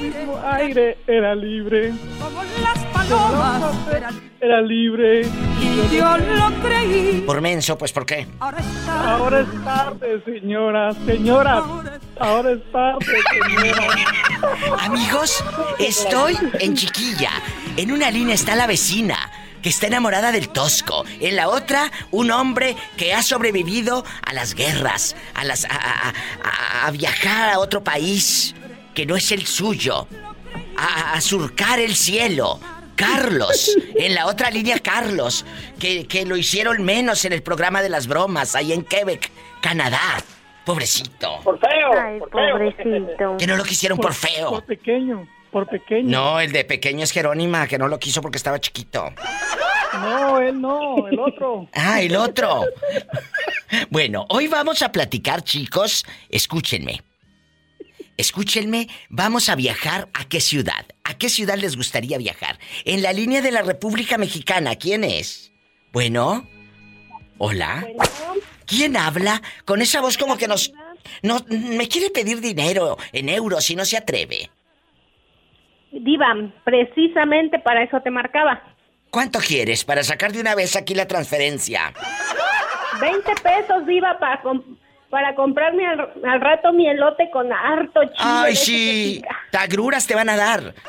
mismo aire era libre, como las palomas. Era era libre. y yo lo creí. Por menso, pues ¿por qué? Ahora está. Ahora es tarde, señora, señora. Ahora es tarde, señora. Amigos, estoy en Chiquilla. En una línea está la vecina. que está enamorada del tosco. En la otra, un hombre que ha sobrevivido a las guerras, a las a, a- a- a viajar a otro país que no es el suyo, a, a surcar el cielo. Carlos, en la otra línea Carlos, que, que lo hicieron menos en el programa de las bromas, ahí en Quebec, Canadá. Pobrecito. Por feo. Ay, pobrecito. Que no lo quisieron por feo. Por pequeño, por pequeño. No, el de pequeño es Jerónima, que no lo quiso porque estaba chiquito. No, él no, el otro. Ah, el otro. Bueno, hoy vamos a platicar, chicos. Escúchenme. Escúchenme, vamos a viajar a qué ciudad. ¿A qué ciudad les gustaría viajar? En la línea de la República Mexicana, ¿quién es? Bueno. Hola. ¿Quién habla? Con esa voz como que nos... No, me quiere pedir dinero en euros y no se atreve. Diva, precisamente para eso te marcaba. ¿Cuánto quieres para sacar de una vez aquí la transferencia? 20 pesos, Diva, para, para comprarme al, al rato mi elote con harto chile. Ay, sí. Tagruras te van a dar.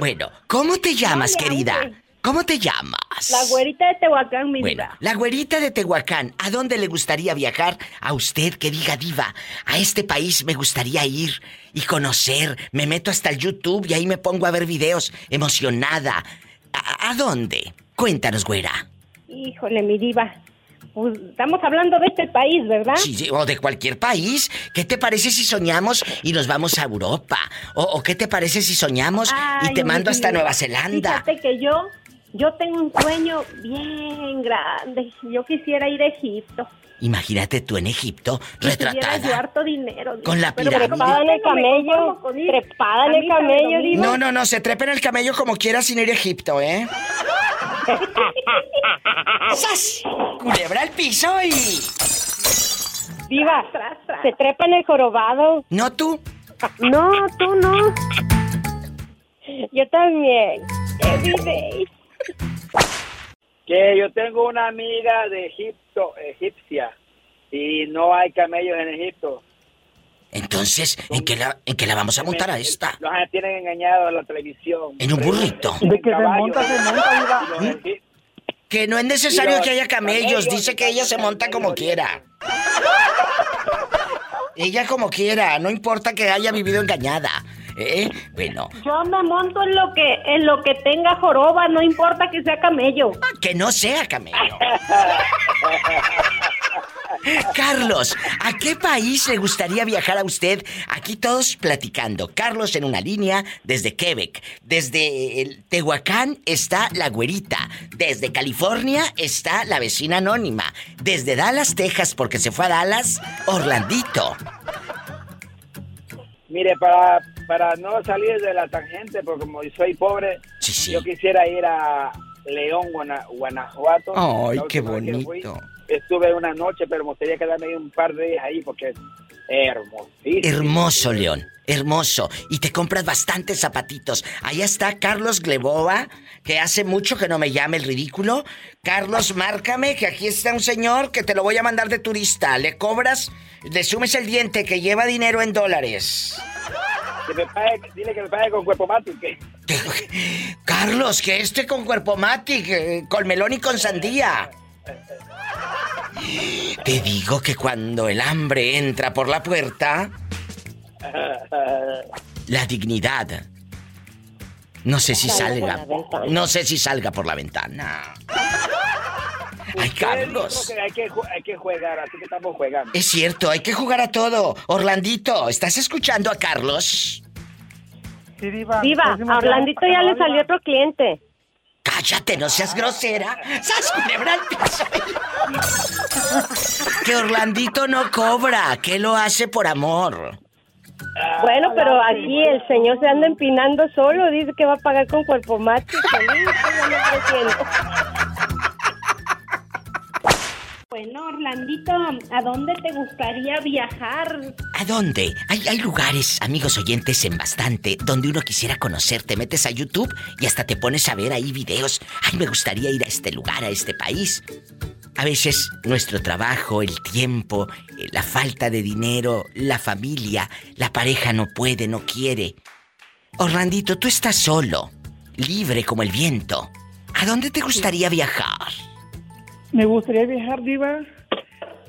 Bueno, ¿cómo te llamas, querida? ¿Cómo te llamas? La güerita de Tehuacán, mi Bueno, diva. la güerita de Tehuacán, ¿a dónde le gustaría viajar a usted que diga diva? A este país me gustaría ir y conocer. Me meto hasta el YouTube y ahí me pongo a ver videos emocionada. ¿A, a dónde? Cuéntanos, güera. Híjole, mi diva. Pues, estamos hablando de este país, ¿verdad? Sí, sí, o de cualquier país. ¿Qué te parece si soñamos y nos vamos a Europa? ¿O, o qué te parece si soñamos y te mando hasta. Nueva Zelanda? Fíjate que yo, yo tengo un sueño bien grande. Yo quisiera ir a Egipto. Imagínate tú en Egipto, tuviera yo retratada. harto dinero. Con la Pero pirámide. trepada en el camello. trepada en el camello, diva. No, no, no, se trepa en el camello como quiera sin ir a Egipto, ¿eh? ¡Sas! Culebra al piso y... Diva, se trepa en el jorobado. ¿No tú? No, tú no. Yo también. Every day. Que yo tengo una amiga de Egipto, egipcia, y no hay camellos en Egipto. Entonces, ¿en qué la, en qué la vamos a montar a esta? Los tienen engañados en la televisión. En un burrito. De que se monta, se monta, Diva. Que no es necesario que haya camellos, camellos dice que ella se monta como quiera. Ella como quiera, no importa que haya vivido engañada. ¿Eh? Bueno, Yo me monto en lo que en lo que tenga joroba, no importa que sea camello. que no sea camello. Carlos, ¿a qué país le gustaría viajar a usted? Aquí todos platicando. Carlos en una línea desde Quebec. Desde el Tehuacán está la güerita. Desde California está la vecina anónima. Desde Dallas, Texas, porque se fue a Dallas, Orlandito. Mire, para, para no salir de la tangente, porque como soy pobre, yo quisiera ir a León, Guana- Guanajuato. Ay, qué fui, bonito. estuve una noche, pero me gustaría quedarme un par de días ahí porque es hermosísimo. Hermoso, León. Hermoso. Y te compras bastantes zapatitos. Allá está Carlos Glebova, que hace mucho que no me llame el ridículo. Carlos, márcame, que aquí está un señor que te lo voy a mandar de turista. Le cobras, le sumes el diente que lleva dinero en dólares. Que me pague, dile que me pague con cuerpo matic. Carlos, que este con cuerpo matic, eh, con melón y con sandía. Te digo que cuando el hambre entra por la puerta, la dignidad. No sé si salga. No sé si salga por la ventana. Ay, Carlos. Hay que, ju- hay que jugar, así que estamos jugando. Es cierto, hay que jugar a todo. Orlandito, ¿estás escuchando a Carlos? Sí, Diva. Diva, a Orlandito ya le salió otro cliente. Cállate, no seas grosera. ¡Sas, culebra al piso! Que Orlandito no cobra, que lo hace por amor. Bueno, pero aquí el señor se anda empinando solo. Dice que va a pagar con cuerpo macho. Ofreciendo. Bueno, Orlandito, ¿a dónde te gustaría viajar? ¿A dónde? Hay, hay lugares, amigos oyentes, en bastante, donde uno quisiera conocer. Te metes a YouTube y hasta te pones a ver ahí videos. Ay, me gustaría ir a este lugar, a este país. A veces nuestro trabajo, el tiempo, eh, la falta de dinero, la familia, la pareja no puede, no quiere. Orlandito, tú estás solo, libre como el viento. ¿A dónde te gustaría viajar? Me gustaría viajar, Diva.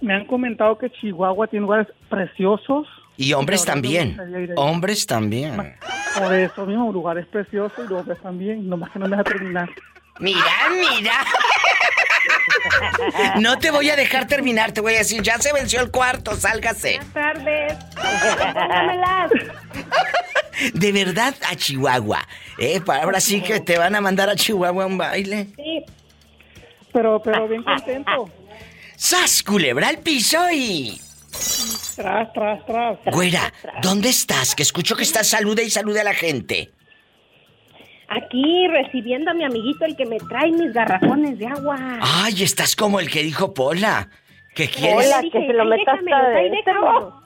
Me han comentado que Chihuahua tiene lugares preciosos. Y hombres también. Hombres también. Por eso mismo, lugares preciosos y hombres también. Nomás que no me deja terminar. Mira, mira. No te voy a dejar terminar, te voy a decir, ya se venció el cuarto, sálgase. Buenas tardes. Póngamelas. De verdad, a Chihuahua. Eh, ahora sí que te van a mandar a Chihuahua a un baile. Sí. Pero, pero bien contento. ¡Sas, culebra al piso y... Tras, tras, tras. Güera, ¿dónde estás? Que escucho que estás saluda y saluda a la gente. Aquí recibiendo a mi amiguito el que me trae mis garrafones de agua. Ay, estás como el que dijo Pola. ¿Qué quieres? Hola, que se lo meta hasta adentro.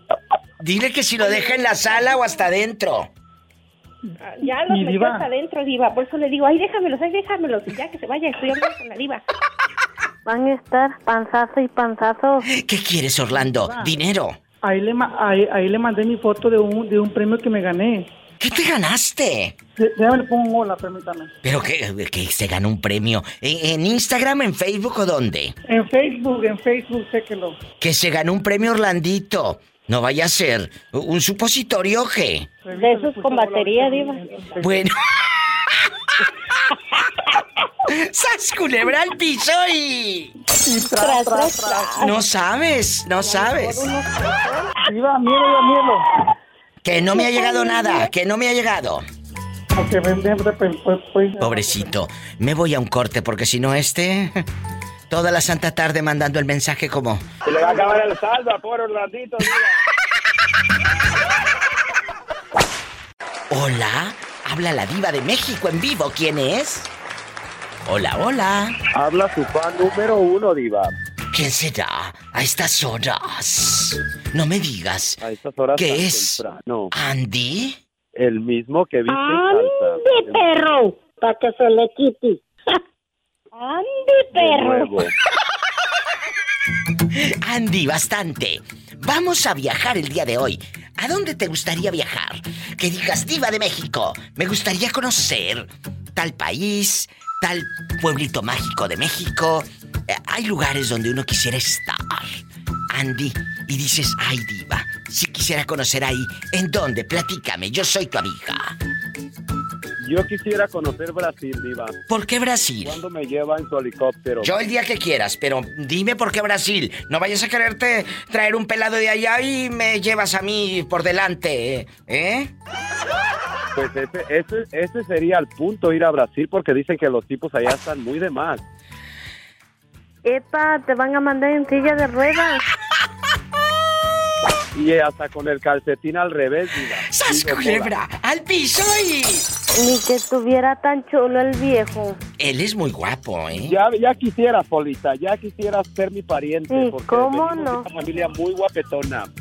Dile que si lo deja en la sala o hasta adentro. Ya los metió hasta adentro, diva. Por eso le digo, ay, déjamelos, ay, déjamelos. Y ya que se vaya, estoy hablando con la diva. Van a estar panzazo y panzazo. ¿Qué quieres, Orlando? Dinero. Ahí le, ma- ahí, ahí le mandé mi foto de un, de un premio que me gané. ¿Qué te ganaste? Déjame le pongo un hola, permítame. ¿Pero que, que se ganó un premio? ¿En, en Instagram, en Facebook o dónde? En Facebook, en Facebook, séquelo. Que se ganó un premio Orlandito. No vaya a ser un supositorio, ¿o ¿qué? De esos con batería, diva. Bueno. ¡Sas culebra al piso y... Tras, tras, tras. No sabes, no sabes. Diva, miedo, diva, miedo. Que no me ha llegado nada, que no me ha llegado. Pues, pues, pues. Pobrecito, me voy a un corte porque si no este... Toda la santa tarde mandando el mensaje como... Se le va a acabar el saldo Orlandito, diva. Hola, habla la diva de México en vivo, ¿quién es? Hola, hola. Habla su fan número uno, Diva. ¿Quién será a estas horas? No me digas. A estas horas ¿Qué es? temprano. ¿Andy? El mismo que viste en salsa. ¡Ande, perro! Para que se le quite. ¡Ande, De perro! Andy, bastante. Vamos a viajar el día de hoy. ¿A dónde te gustaría viajar? Que digas, diva de México, me gustaría conocer tal país, tal pueblito mágico de México. Eh, hay lugares donde uno quisiera estar. Andy, y dices, ay diva, si quisiera conocer ahí, ¿en dónde? Platícame, yo soy tu amiga. Yo quisiera conocer Brasil, Diva. ¿Por qué Brasil? ¿Cuándo me lleva en su helicóptero? Yo el día que quieras, pero dime por qué Brasil. No vayas a quererte traer un pelado de allá y me llevas a mí por delante, ¿eh? Pues ese, ese, ese sería el punto, ir a Brasil, porque dicen que los tipos allá están muy de más. Epa, te van a mandar en silla de ruedas. Y hasta con el calcetín al revés, Diva. ¡Sas, culebra! ¡Al piso y... Ni que estuviera tan chulo el viejo. Él es muy guapo, ¿eh? Ya, ya quisiera, Polita, ya quisiera ser mi pariente. Sí, porque ¿cómo venimos de no? una familia muy guapetona.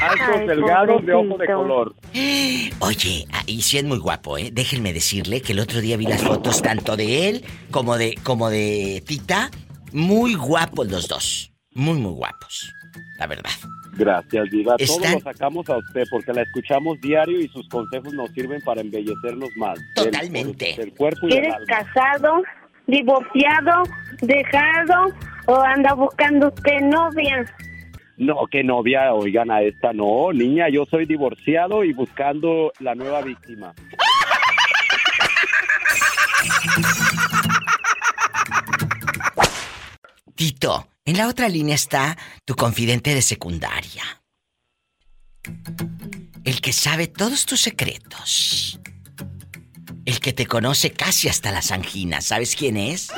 Altos, delgados, de ojo de color. Oye, y sí es muy guapo, ¿eh? Déjenme decirle que el otro día vi las fotos tanto de él como de, como de Tita. Muy guapos los dos. Muy, muy guapos. La verdad. Gracias, Diva. Todos lo sacamos a usted porque la escuchamos diario y sus consejos nos sirven para embellecernos más. Totalmente. El, el cuerpo y el ¿Eres alma. casado, divorciado, dejado o anda buscando usted novia? No, que novia, oigan a esta, no, niña, yo soy divorciado y buscando la nueva víctima. Tito, en la otra línea está tu confidente de secundaria. El que sabe todos tus secretos. El que te conoce casi hasta las anginas. ¿Sabes quién es?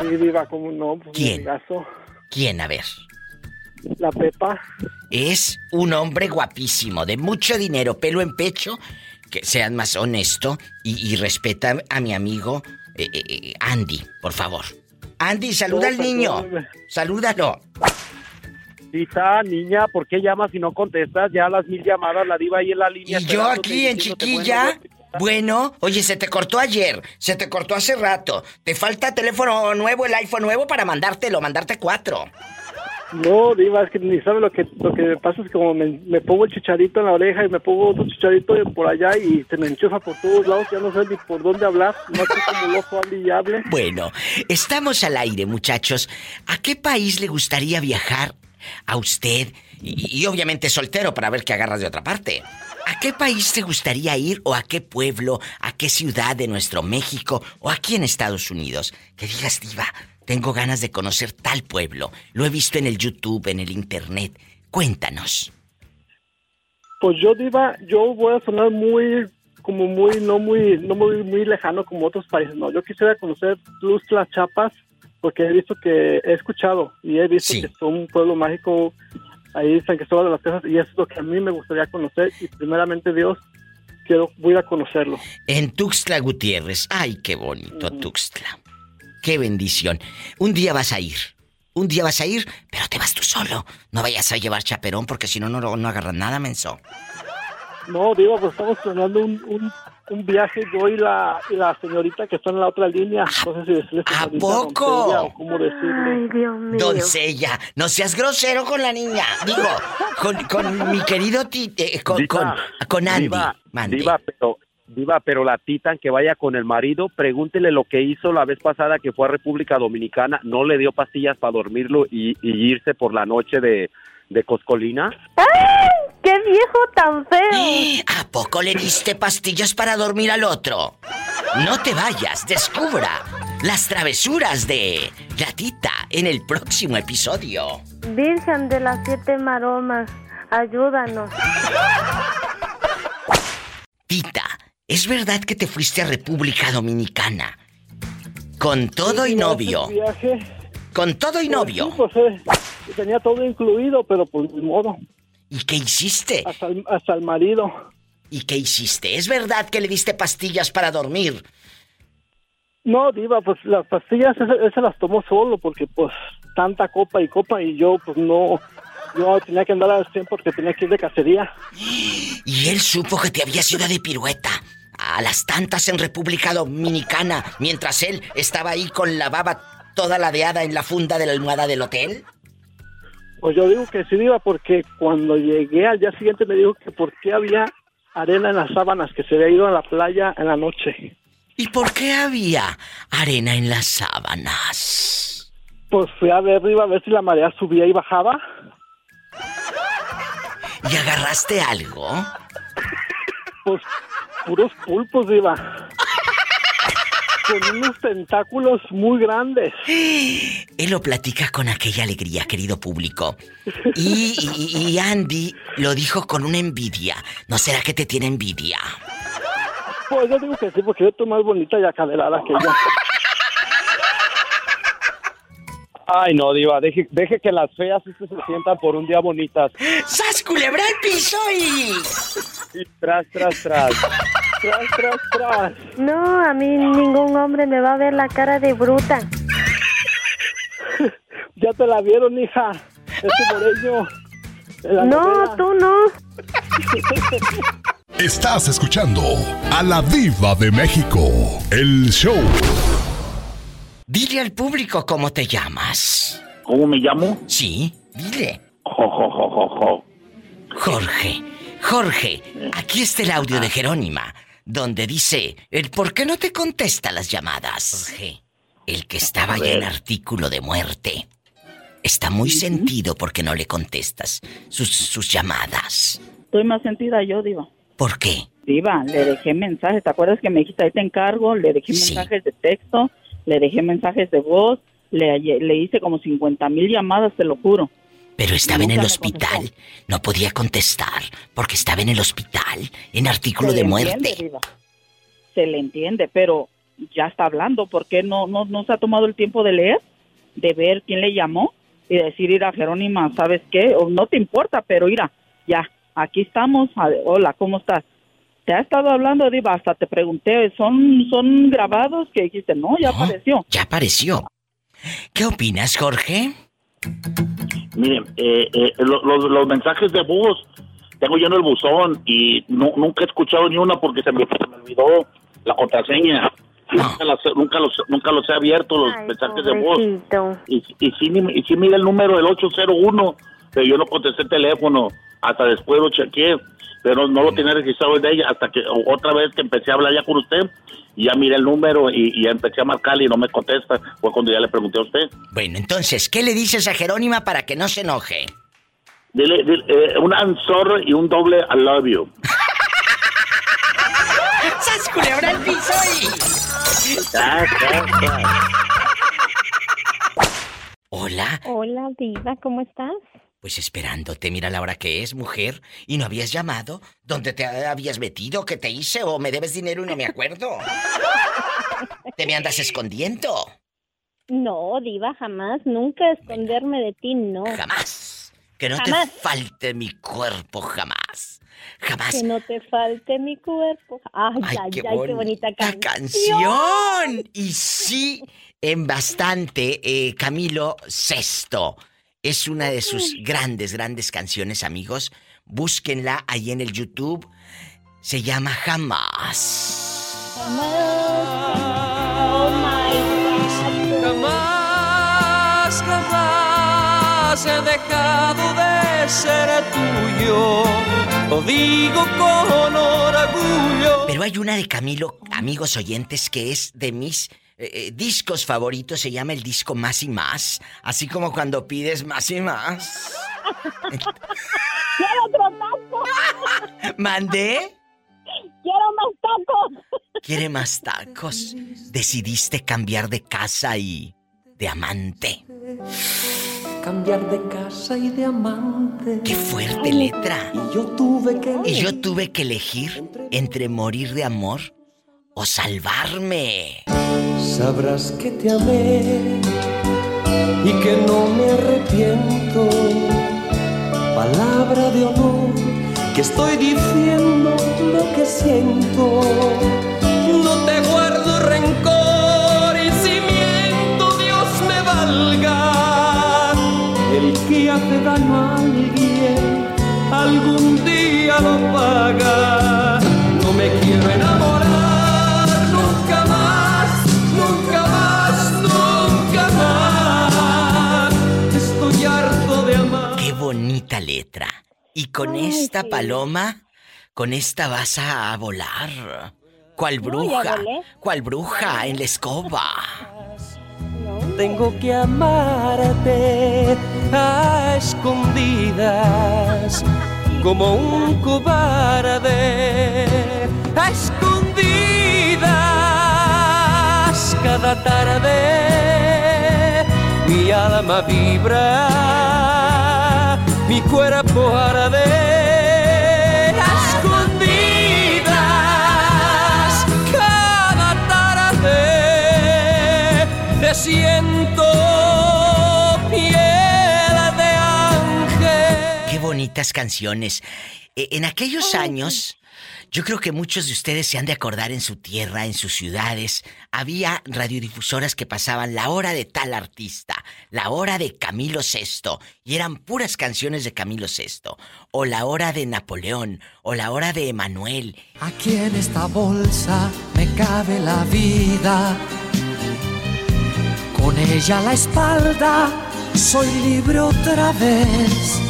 Sí, Diva, ¿cómo no? Pues, ¿Quién? ¿Quién? A ver. La Pepa. Es un hombre guapísimo, de mucho dinero, pelo en pecho. Que seas más honesto y, y respeta a mi amigo eh, eh, eh, Andy, por favor. Andy, saluda No, al niño. Salúdalo. Tita, niña, ¿por qué llamas y no contestas? Ya las mil llamadas, la diva ahí en la línea. Y yo aquí en chiquilla. bueno, Bueno, oye, se te cortó ayer, se te cortó hace rato. Te falta teléfono nuevo, el iPhone nuevo para mandártelo, mandarte cuatro. No, Diva, es que ni sabe lo que lo que me pasa es como me, pongo el chicharito en la oreja y me pongo otro chicharito por allá y se me enchufa por todos lados, ya no sé ni por dónde hablar, no sé cómo loco hable y hable. Bueno, estamos al aire, muchachos. ¿A qué país le gustaría viajar a usted? Y obviamente soltero para ver qué agarras de otra parte. ¿A qué país te gustaría ir o a qué pueblo, a qué ciudad de nuestro México o aquí en Estados Unidos? Que digas, diva, tengo ganas de conocer tal pueblo. Lo he visto en el YouTube, en el Internet. Cuéntanos. Pues yo, Diva, yo voy a sonar muy, como muy, no muy, no muy, muy lejano como otros países, no. Yo quisiera conocer Tuxtla Chapas porque he visto que, he escuchado y he visto que es un pueblo mágico ahí San Cristóbal de las Casas y eso es lo que a mí me gustaría conocer y primeramente Dios quiero voy a conocerlo. En Tuxtla Gutiérrez. Ay, qué bonito Tuxtla. Qué bendición. Un día vas a ir. Un día vas a ir, pero te vas tú solo. No vayas a llevar chaperón porque si no, no, no agarras nada, menso. No, digo, pues estamos planeando un, un, un viaje yo y la, y la señorita que está en la otra línea. No sé si decirle ¿A poco? doncella o cómo decirle. Ay, Dios mío. Doncella, no seas grosero con la niña. Digo, con, con mi querido ti, eh, con, con, con Andy. Diva, pero, Diva, pero la Titan que vaya con el marido, pregúntele lo que hizo la vez pasada que fue a República Dominicana, no le dio pastillas para dormirlo y, y irse por la noche de, de Coscolina. ¡Ay! ¡Qué viejo tan feo! ¿A poco le diste pastillas para dormir al otro? No te vayas, descubra las travesuras de la tita en el próximo episodio. Virgen de las siete maromas, ayúdanos. Tita, ¿es verdad que te fuiste a República Dominicana? Con todo y novio. Viaje, Con todo y novio. pues, sí, pues, eh, tenía todo incluido, pero pues ni modo. ¿Y qué hiciste? Hasta el, hasta el marido. ¿Y qué hiciste? ¿Es verdad que le diste pastillas para dormir? No, Diva, pues las pastillas esas las tomó solo porque pues tanta copa y copa y yo pues no, yo tenía que andar al 100 porque tenía que ir de cacería. Y él supo que te habías ido de pirueta a las tantas en República Dominicana mientras él estaba ahí con la baba toda ladeada en la funda de la almohada del hotel. Pues yo digo que sí, Diva, porque cuando llegué al día siguiente me dijo que por qué había arena en las sábanas, que se había ido a la playa en la noche. ¿Y por qué había arena en las sábanas? Pues fui a ver arriba a ver si la marea subía y bajaba. ¿Y agarraste algo? Pues puros pulpos, Diva. Con unos tentáculos muy grandes. Él lo platica con aquella alegría, querido público. Y, y- y Andy lo dijo con una envidia. ¿No será que te tiene envidia? Pues yo digo que sí, porque yo estoy más bonita y acadelada que ella. Ay, no, Diva, deje, deje que las feas sí se sientan por un día bonitas. ¡Sas culebra el piso y... Y tras, tras, tras. Tras, tras, tras. No, a mí ningún hombre me va a ver la cara de bruta. Ya te la vieron, hija. Ese moreño. No, novela. tú no. Estás escuchando a la diva de México. El show. Dile al público cómo te llamas. ¿Cómo me llamo? Sí, dile. Jo, jo, jo, jo, jo. Jorge, Jorge, aquí está el audio de Jerónima, donde dice el por qué no te contesta las llamadas. Jorge, el que estaba ya en artículo de muerte. Está muy sentido porque no le contestas sus, sus llamadas. Estoy más sentida yo, Diva. ¿Por qué? Diva, le dejé mensajes. ¿Te acuerdas que me dijiste ahí te encargo? Le dejé mensajes de texto, le dejé mensajes de voz, le, le hice como 50 mil llamadas, te lo juro. Pero estaba en el hospital. No podía contestar porque estaba en el hospital, en artículo Se de le muerte. entiende. Se le entiende, pero ya está hablando. ¿Por qué no, no, no se ha tomado el tiempo de leer, de ver quién le llamó y decir, ir a Jerónima, ¿sabes qué? O no te importa, pero mira, ya, aquí estamos. Hola, ¿cómo estás? Te ha estado hablando, Diva, hasta te pregunté, ¿son, son grabados? Que dijiste, no, ya apareció. Ya apareció. ¿Qué opinas, Jorge? Miren, eh, eh, lo- los, los mensajes de voz, tengo lleno el buzón y nu- nunca he escuchado ni una porque se me, se me olvidó la contraseña. Nunca, las- nunca los, nunca los he abierto, los mensajes de voz. Y, y, sí, y sí mira el número del 801, pero yo no contesté el teléfono, hasta después lo chequeé, pero no lo tenía registrado de ella, hasta que otra vez que empecé a hablar ya con usted, y ya miré el número y, y ya empecé a marcarle y no me contesta, fue cuando ya le pregunté a usted. Bueno, entonces, ¿qué le dices a Jerónima para que no se enoje? Dile, dile, eh, un ansor y un doble I love you. ¡Sas culebra el piso ah, ah. Hola, Hola, Diva, ¿cómo estás? Pues esperándote, mira la hora que es, mujer, y no habías llamado. ¿Dónde te habías metido? ¿Qué te hice? ¿O me debes dinero y no me acuerdo? ¿Te me andas escondiendo? No, Diva, jamás, nunca esconderme de ti, no. Jamás. Que no Jamás. te falte mi cuerpo, jamás. Jamás. Que no te falte mi cuerpo. Ay, Ay, ay, qué ay, qué bonita canción. canción. Y sí, en bastante, eh, Camilo Sesto. Es una de sus grandes, grandes canciones, amigos. Búsquenla ahí en el YouTube. Se llama Jamás. Jamás, jamás he dejado de ser tuyo. Lo digo con orgullo. Pero hay una de Camilo, amigos oyentes, que es de mis eh, eh, discos favoritos. Se llama el disco Más y Más. Así como cuando pides más y más. ¡Quiero otro taco! ¿Mandé? ¡Quiero más tacos! ¿Quiere más tacos? Decidiste cambiar de casa y de amante. Cambiar de casa y de amante. ¡Qué fuerte letra! Y yo tuve que. Y yo tuve que elegir entre morir de amor o salvarme. Sabrás que te amé y que no me arrepiento. Palabra de honor que estoy diciendo lo que siento. No te guardo rencor y si miento Dios me valga. El que hace daño a alguien algún día lo paga. Bonita letra! Y con esta paloma, con esta vas a volar. ¿Cuál No, bruja? volé. ¿Cuál bruja en la escoba? Tengo que amarte a escondidas, como un cobarde, a escondidas. Cada tarde mi alma vibra, mi cuerpo arde, a escondidas. Cada tarde te siento piel de ángel. ¡Qué bonitas canciones! E- En aquellos años, yo creo que muchos de ustedes se han de acordar en su tierra, en sus ciudades, había radiodifusoras que pasaban la hora de tal artista, la hora de Camilo VI, y eran puras canciones de Camilo VI, o la hora de Napoleón, o la hora de Emanuel. Aquí en esta bolsa me cabe la vida. Con ella a la espalda soy libre otra vez.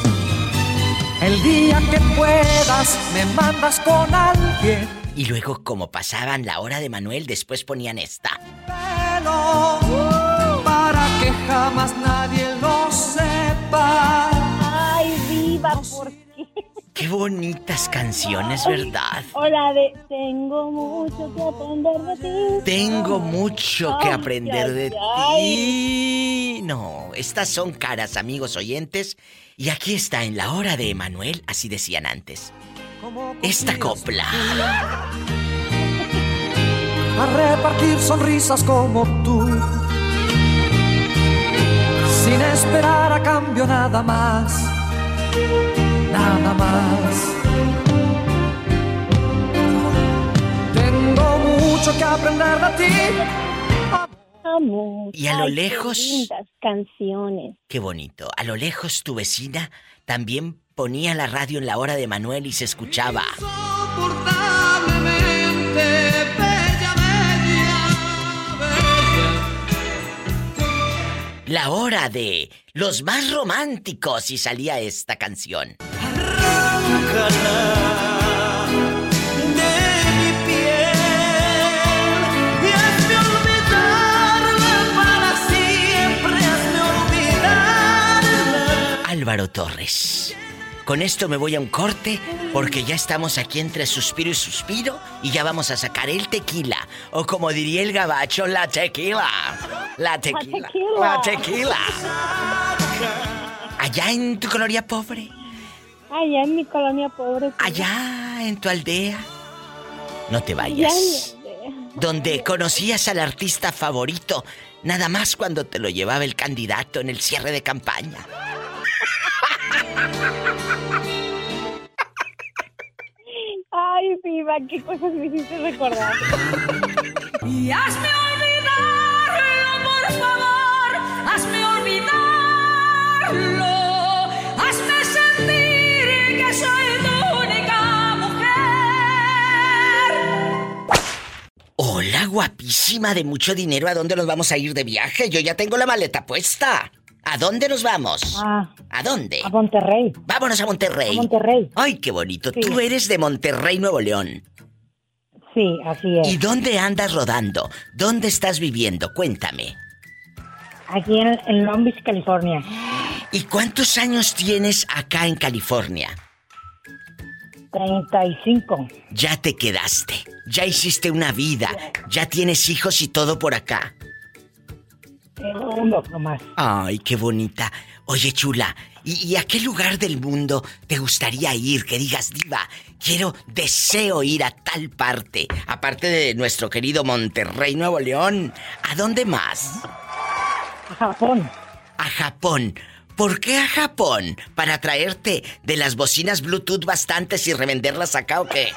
El día que puedas me mandas con alguien. Y luego, como pasaban la hora de Manuel, después ponían esta. Pelo, que jamás nadie lo sepa. Ay, viva, ¿por qué? Qué bonitas canciones, ¿verdad? Hola de Tengo mucho que aprender de ti. Tengo mucho que aprender ay, de ay. ti. No, estas son caras, amigos oyentes. Y aquí está en la hora de Emanuel, así decían antes. Esta copla. A repartir sonrisas como tú. Esperar a cambio nada más. Nada más. Tengo mucho que aprender de ti. Amor. Y a lo Ay, qué lejos- lindas canciones. Qué bonito. A lo lejos tu vecina también ponía la radio en la hora de Manuel y se escuchaba. La hora de los más románticos y salía esta canción. Álvaro Torres. Con esto me voy a un corte porque ya estamos aquí entre suspiro y suspiro y ya vamos a sacar el tequila. O como diría el gabacho, la tequila. La tequila. La tequila. Allá en tu colonia pobre. Allá en mi colonia pobre. Allá en tu aldea. No te vayas. Donde conocías al artista favorito, nada más cuando te lo llevaba el candidato en el cierre de campaña. Ay, viva, qué cosas me hiciste recordar. Y hazme olvidarlo, por favor, hazme olvidarlo. Hazme sentir que soy tu única mujer. Hola, guapísima de mucho dinero. ¿A dónde nos vamos a ir de viaje? Yo ya tengo la maleta puesta. ¿A dónde nos vamos? Ah, ¿A dónde? a Monterrey. Vámonos a Monterrey. A Monterrey. Ay, qué bonito. Sí. Tú eres de Monterrey, Nuevo León. Sí, así es. ¿Y dónde andas rodando? ¿Dónde estás viviendo? Cuéntame. Aquí en, en Long Beach, California. ¿Y cuántos años tienes acá en California? 35. Ya te quedaste. Ya hiciste una vida. Ya tienes hijos y todo por acá. Uno nomás. Ay, qué bonita. Oye, chula, ¿y, y a qué lugar del mundo te gustaría ir? Que digas, diva, quiero, deseo ir a tal parte. Aparte de nuestro querido Monterrey, Nuevo León. ¿A dónde más? A Japón. A Japón. ¿Por qué a Japón? ¿Para traerte de las bocinas Bluetooth bastantes y revenderlas acá o qué?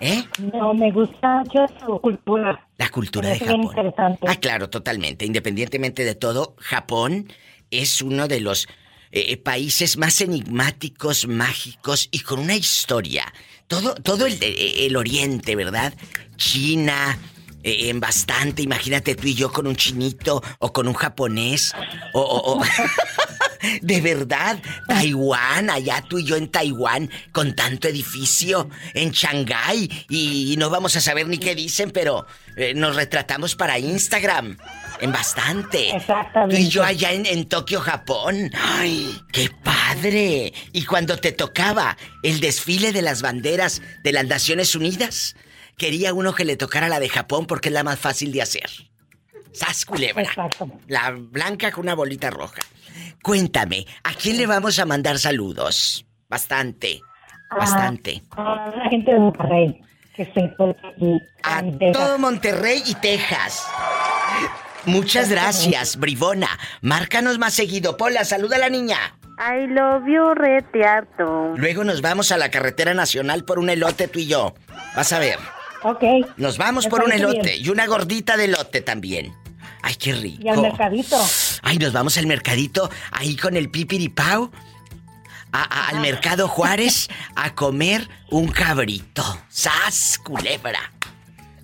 ¿Eh? No, me gusta mucho su cultura. La cultura de Japón. interesante. Ah, claro, totalmente. Independientemente de todo, Japón es uno de los eh, países más enigmáticos, mágicos y con una historia. Todo, todo el, el oriente, ¿verdad? China, eh, en bastante. Imagínate tú y yo con un chinito o con un japonés. O, o- o- De verdad, Taiwán, allá tú y yo en Taiwán, con tanto edificio, en Shanghái, y, no vamos a saber ni qué dicen, pero eh, nos retratamos para Instagram, en bastante. Exactamente. Tú y yo allá en, en Tokio, Japón. ¡Ay, qué padre! Y cuando te tocaba el desfile de las banderas de las Naciones Unidas, quería uno que le tocara la de Japón porque es la más fácil de hacer. ¡Sas culebra! Exacto. La blanca con una bolita roja. Cuéntame, ¿a quién le vamos a mandar saludos? Bastante, bastante. A la gente de Monterrey. Que se encuentra aquí. A todo Monterrey y Texas. Muchas gracias, Bribona. Márcanos más seguido. Pola, saluda a la niña. I love you, retearto. Luego nos vamos a la carretera nacional por un elote tú y yo. Vas a ver. Ok. Nos vamos por un elote bien. y una gordita de elote también. Ay, qué rico. Y al mercadito. Ay, nos vamos al mercadito ahí con el pipiripao. A, a- al mercado Juárez a comer un cabrito. ¡Sas, culebra!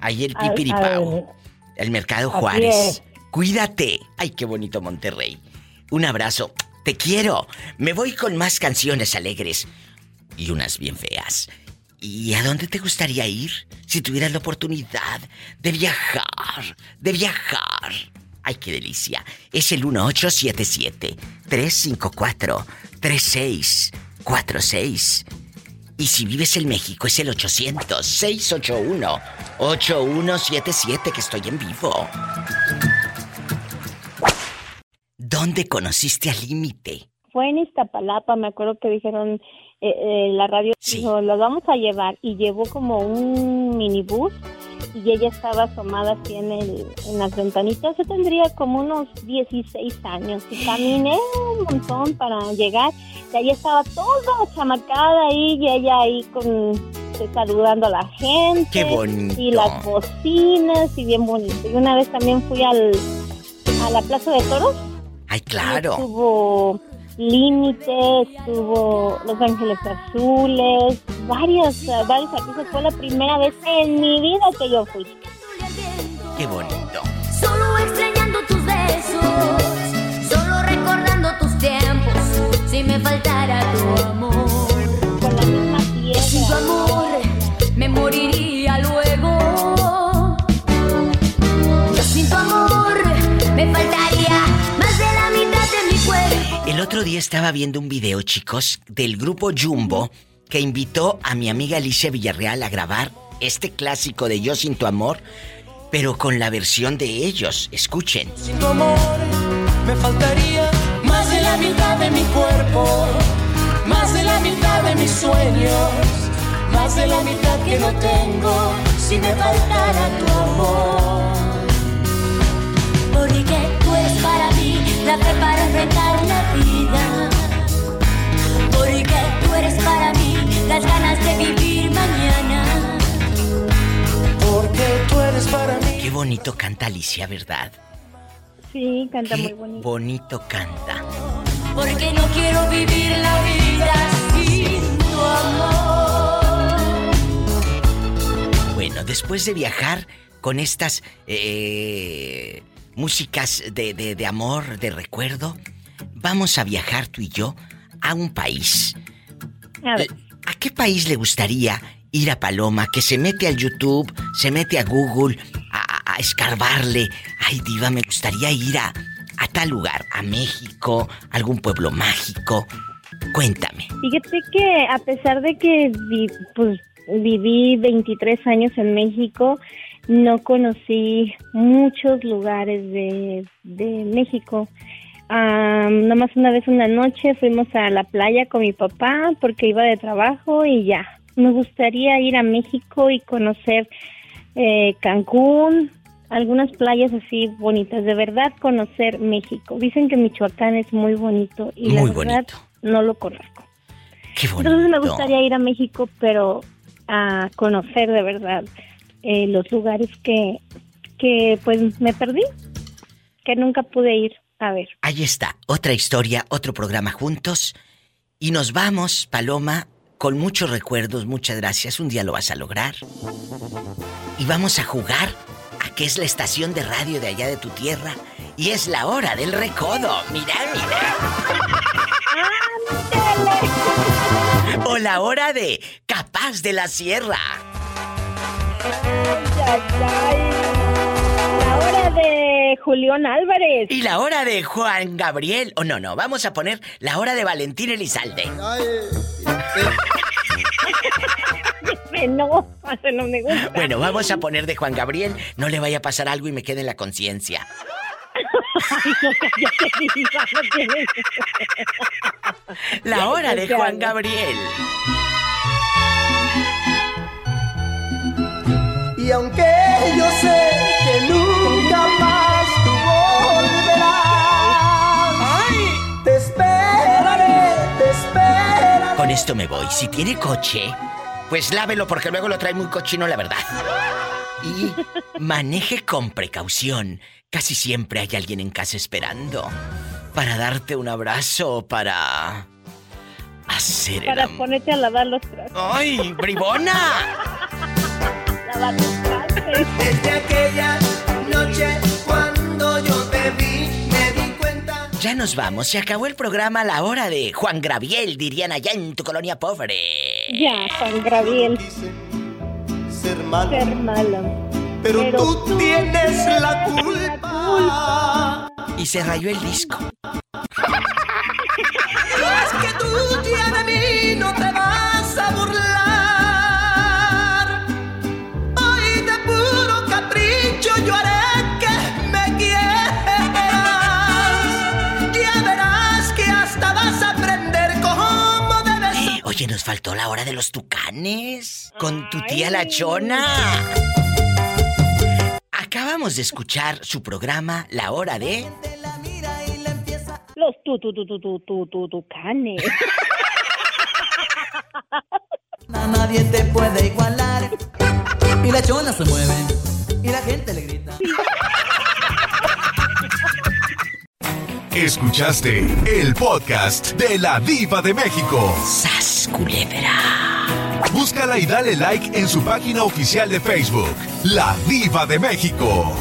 Ahí el pipiripao. El mercado Juárez. Cuídate. Ay, qué bonito Monterrey. Un abrazo. Te quiero. Me voy con más canciones alegres y unas bien feas. ¿Y a dónde te gustaría ir si tuvieras la oportunidad de viajar? De viajar. Ay, qué delicia. Es el 1877-354-3646. Y si vives en México es el 800-681-8177 que estoy en vivo. ¿Dónde conociste al límite? Fue en Iztapalapa, me acuerdo que dijeron, eh, eh, la radio dijo, los vamos a llevar. Y llevó como un minibús y ella estaba asomada así en, el, en las ventanitas. Yo tendría como unos 16 años y caminé un montón para llegar. Y ahí estaba toda chamacada ahí y ella ahí con eh, saludando a la gente. Qué bonito. Y las bocinas y bien bonito. Y una vez también fui al, a la Plaza de Toros. Ay, claro. Estuvo Límite, estuvo Los Ángeles Azules, varios, varios artistas. Fue la primera vez en mi vida que yo fui. Qué bonito. Solo extrañando tus besos, solo recordando tus tiempos, si me faltara tu amor. El otro día estaba viendo un video, chicos, del grupo Jumbo que invitó a mi amiga Alicia Villarreal a grabar este clásico de Yo sin tu amor, pero con la versión de ellos. Escuchen. Sin tu amor me faltaría más de la mitad de mi cuerpo, más de la mitad de mis sueños, más de la mitad que no tengo si me faltara tu amor. Porque tú eres para mí la fe para enfrentar la vida. Porque tú eres para mí las ganas de vivir mañana. Porque tú eres para mí. Qué bonito canta Alicia, ¿verdad? Sí, canta Qué muy bonito. bonito canta. Porque no quiero vivir la vida sin tu amor. Bueno, después de viajar con estas eh, músicas de, de- de amor, de recuerdo, vamos a viajar tú y yo a un país. A ver. ¿A qué país le gustaría ir a Paloma? Que se mete al YouTube, se mete a Google, a, a- escarbarle. Ay, diva, me gustaría ir a, a tal lugar, a México, algún pueblo mágico. Cuéntame. Fíjate que a pesar de que vi- pues, viví 23 años en México, no conocí muchos lugares de, de México. Ah, nomás una vez una noche fuimos a la playa con mi papá porque iba de trabajo y ya. Me gustaría ir a México y conocer eh, Cancún, algunas playas así bonitas. De verdad conocer México. Dicen que Michoacán es muy bonito y Muy la verdad no lo conozco. Qué bonito. Entonces me gustaría ir a México, pero a conocer de verdad eh, los lugares que, que pues me perdí, que nunca pude ir a ver. Ahí está, otra historia, otro programa juntos. Y nos vamos, Paloma, con muchos recuerdos, muchas gracias. Un día lo vas a lograr. Y vamos a jugar a que es la estación de radio de allá de tu tierra. Y es la hora del recodo. Mira, mira. O la hora de Capaz de la Sierra. La hora de Julián Álvarez. Y la hora de Juan Gabriel. O no, no, vamos a poner la hora de Valentín Elizalde. eso no me gusta. Bueno, vamos a poner de Juan Gabriel. No le vaya a pasar algo y me quede en la conciencia. Ay, La hora de Juan. Gabriel. Y aunque yo sé que nunca más tú volverás, te esperaré, te esperaré. Con esto me voy. Si tiene coche, pues lávelo porque luego lo trae muy cochino, la verdad. Y maneje con precaución. Casi siempre hay alguien en casa esperando para darte un abrazo o para hacer el Para ponerte a lavar los trastes. ¡Ay, bribona! Lavar los trastes. Desde aquella noche cuando yo te vi, me di cuenta. Ya nos vamos. Se acabó el programa La Hora de Juan Gabriel, dirían allá en tu colonia pobre. Ya, Juan Gabriel. Ser malo. Ser malo. Pero, tú, tienes la culpa. Y se rayó el disco. Es que tú ya de mí no te vas a burlar. Yo haré que me quieras. Ya verás que hasta vas a aprender cómo debes. Oye, nos faltó la hora de los tucanes. Con tu tía la chona. Acabamos de escuchar su programa La Hora de... Los tu tu tu tu tu tu tu tucanes. Nadie te puede igualar. Y la chona se mueve. Y la gente le grita. Escuchaste el podcast de la Diva de México. ¡Sas, culebra! Búscala y dale like en su página oficial de Facebook, La Diva de México.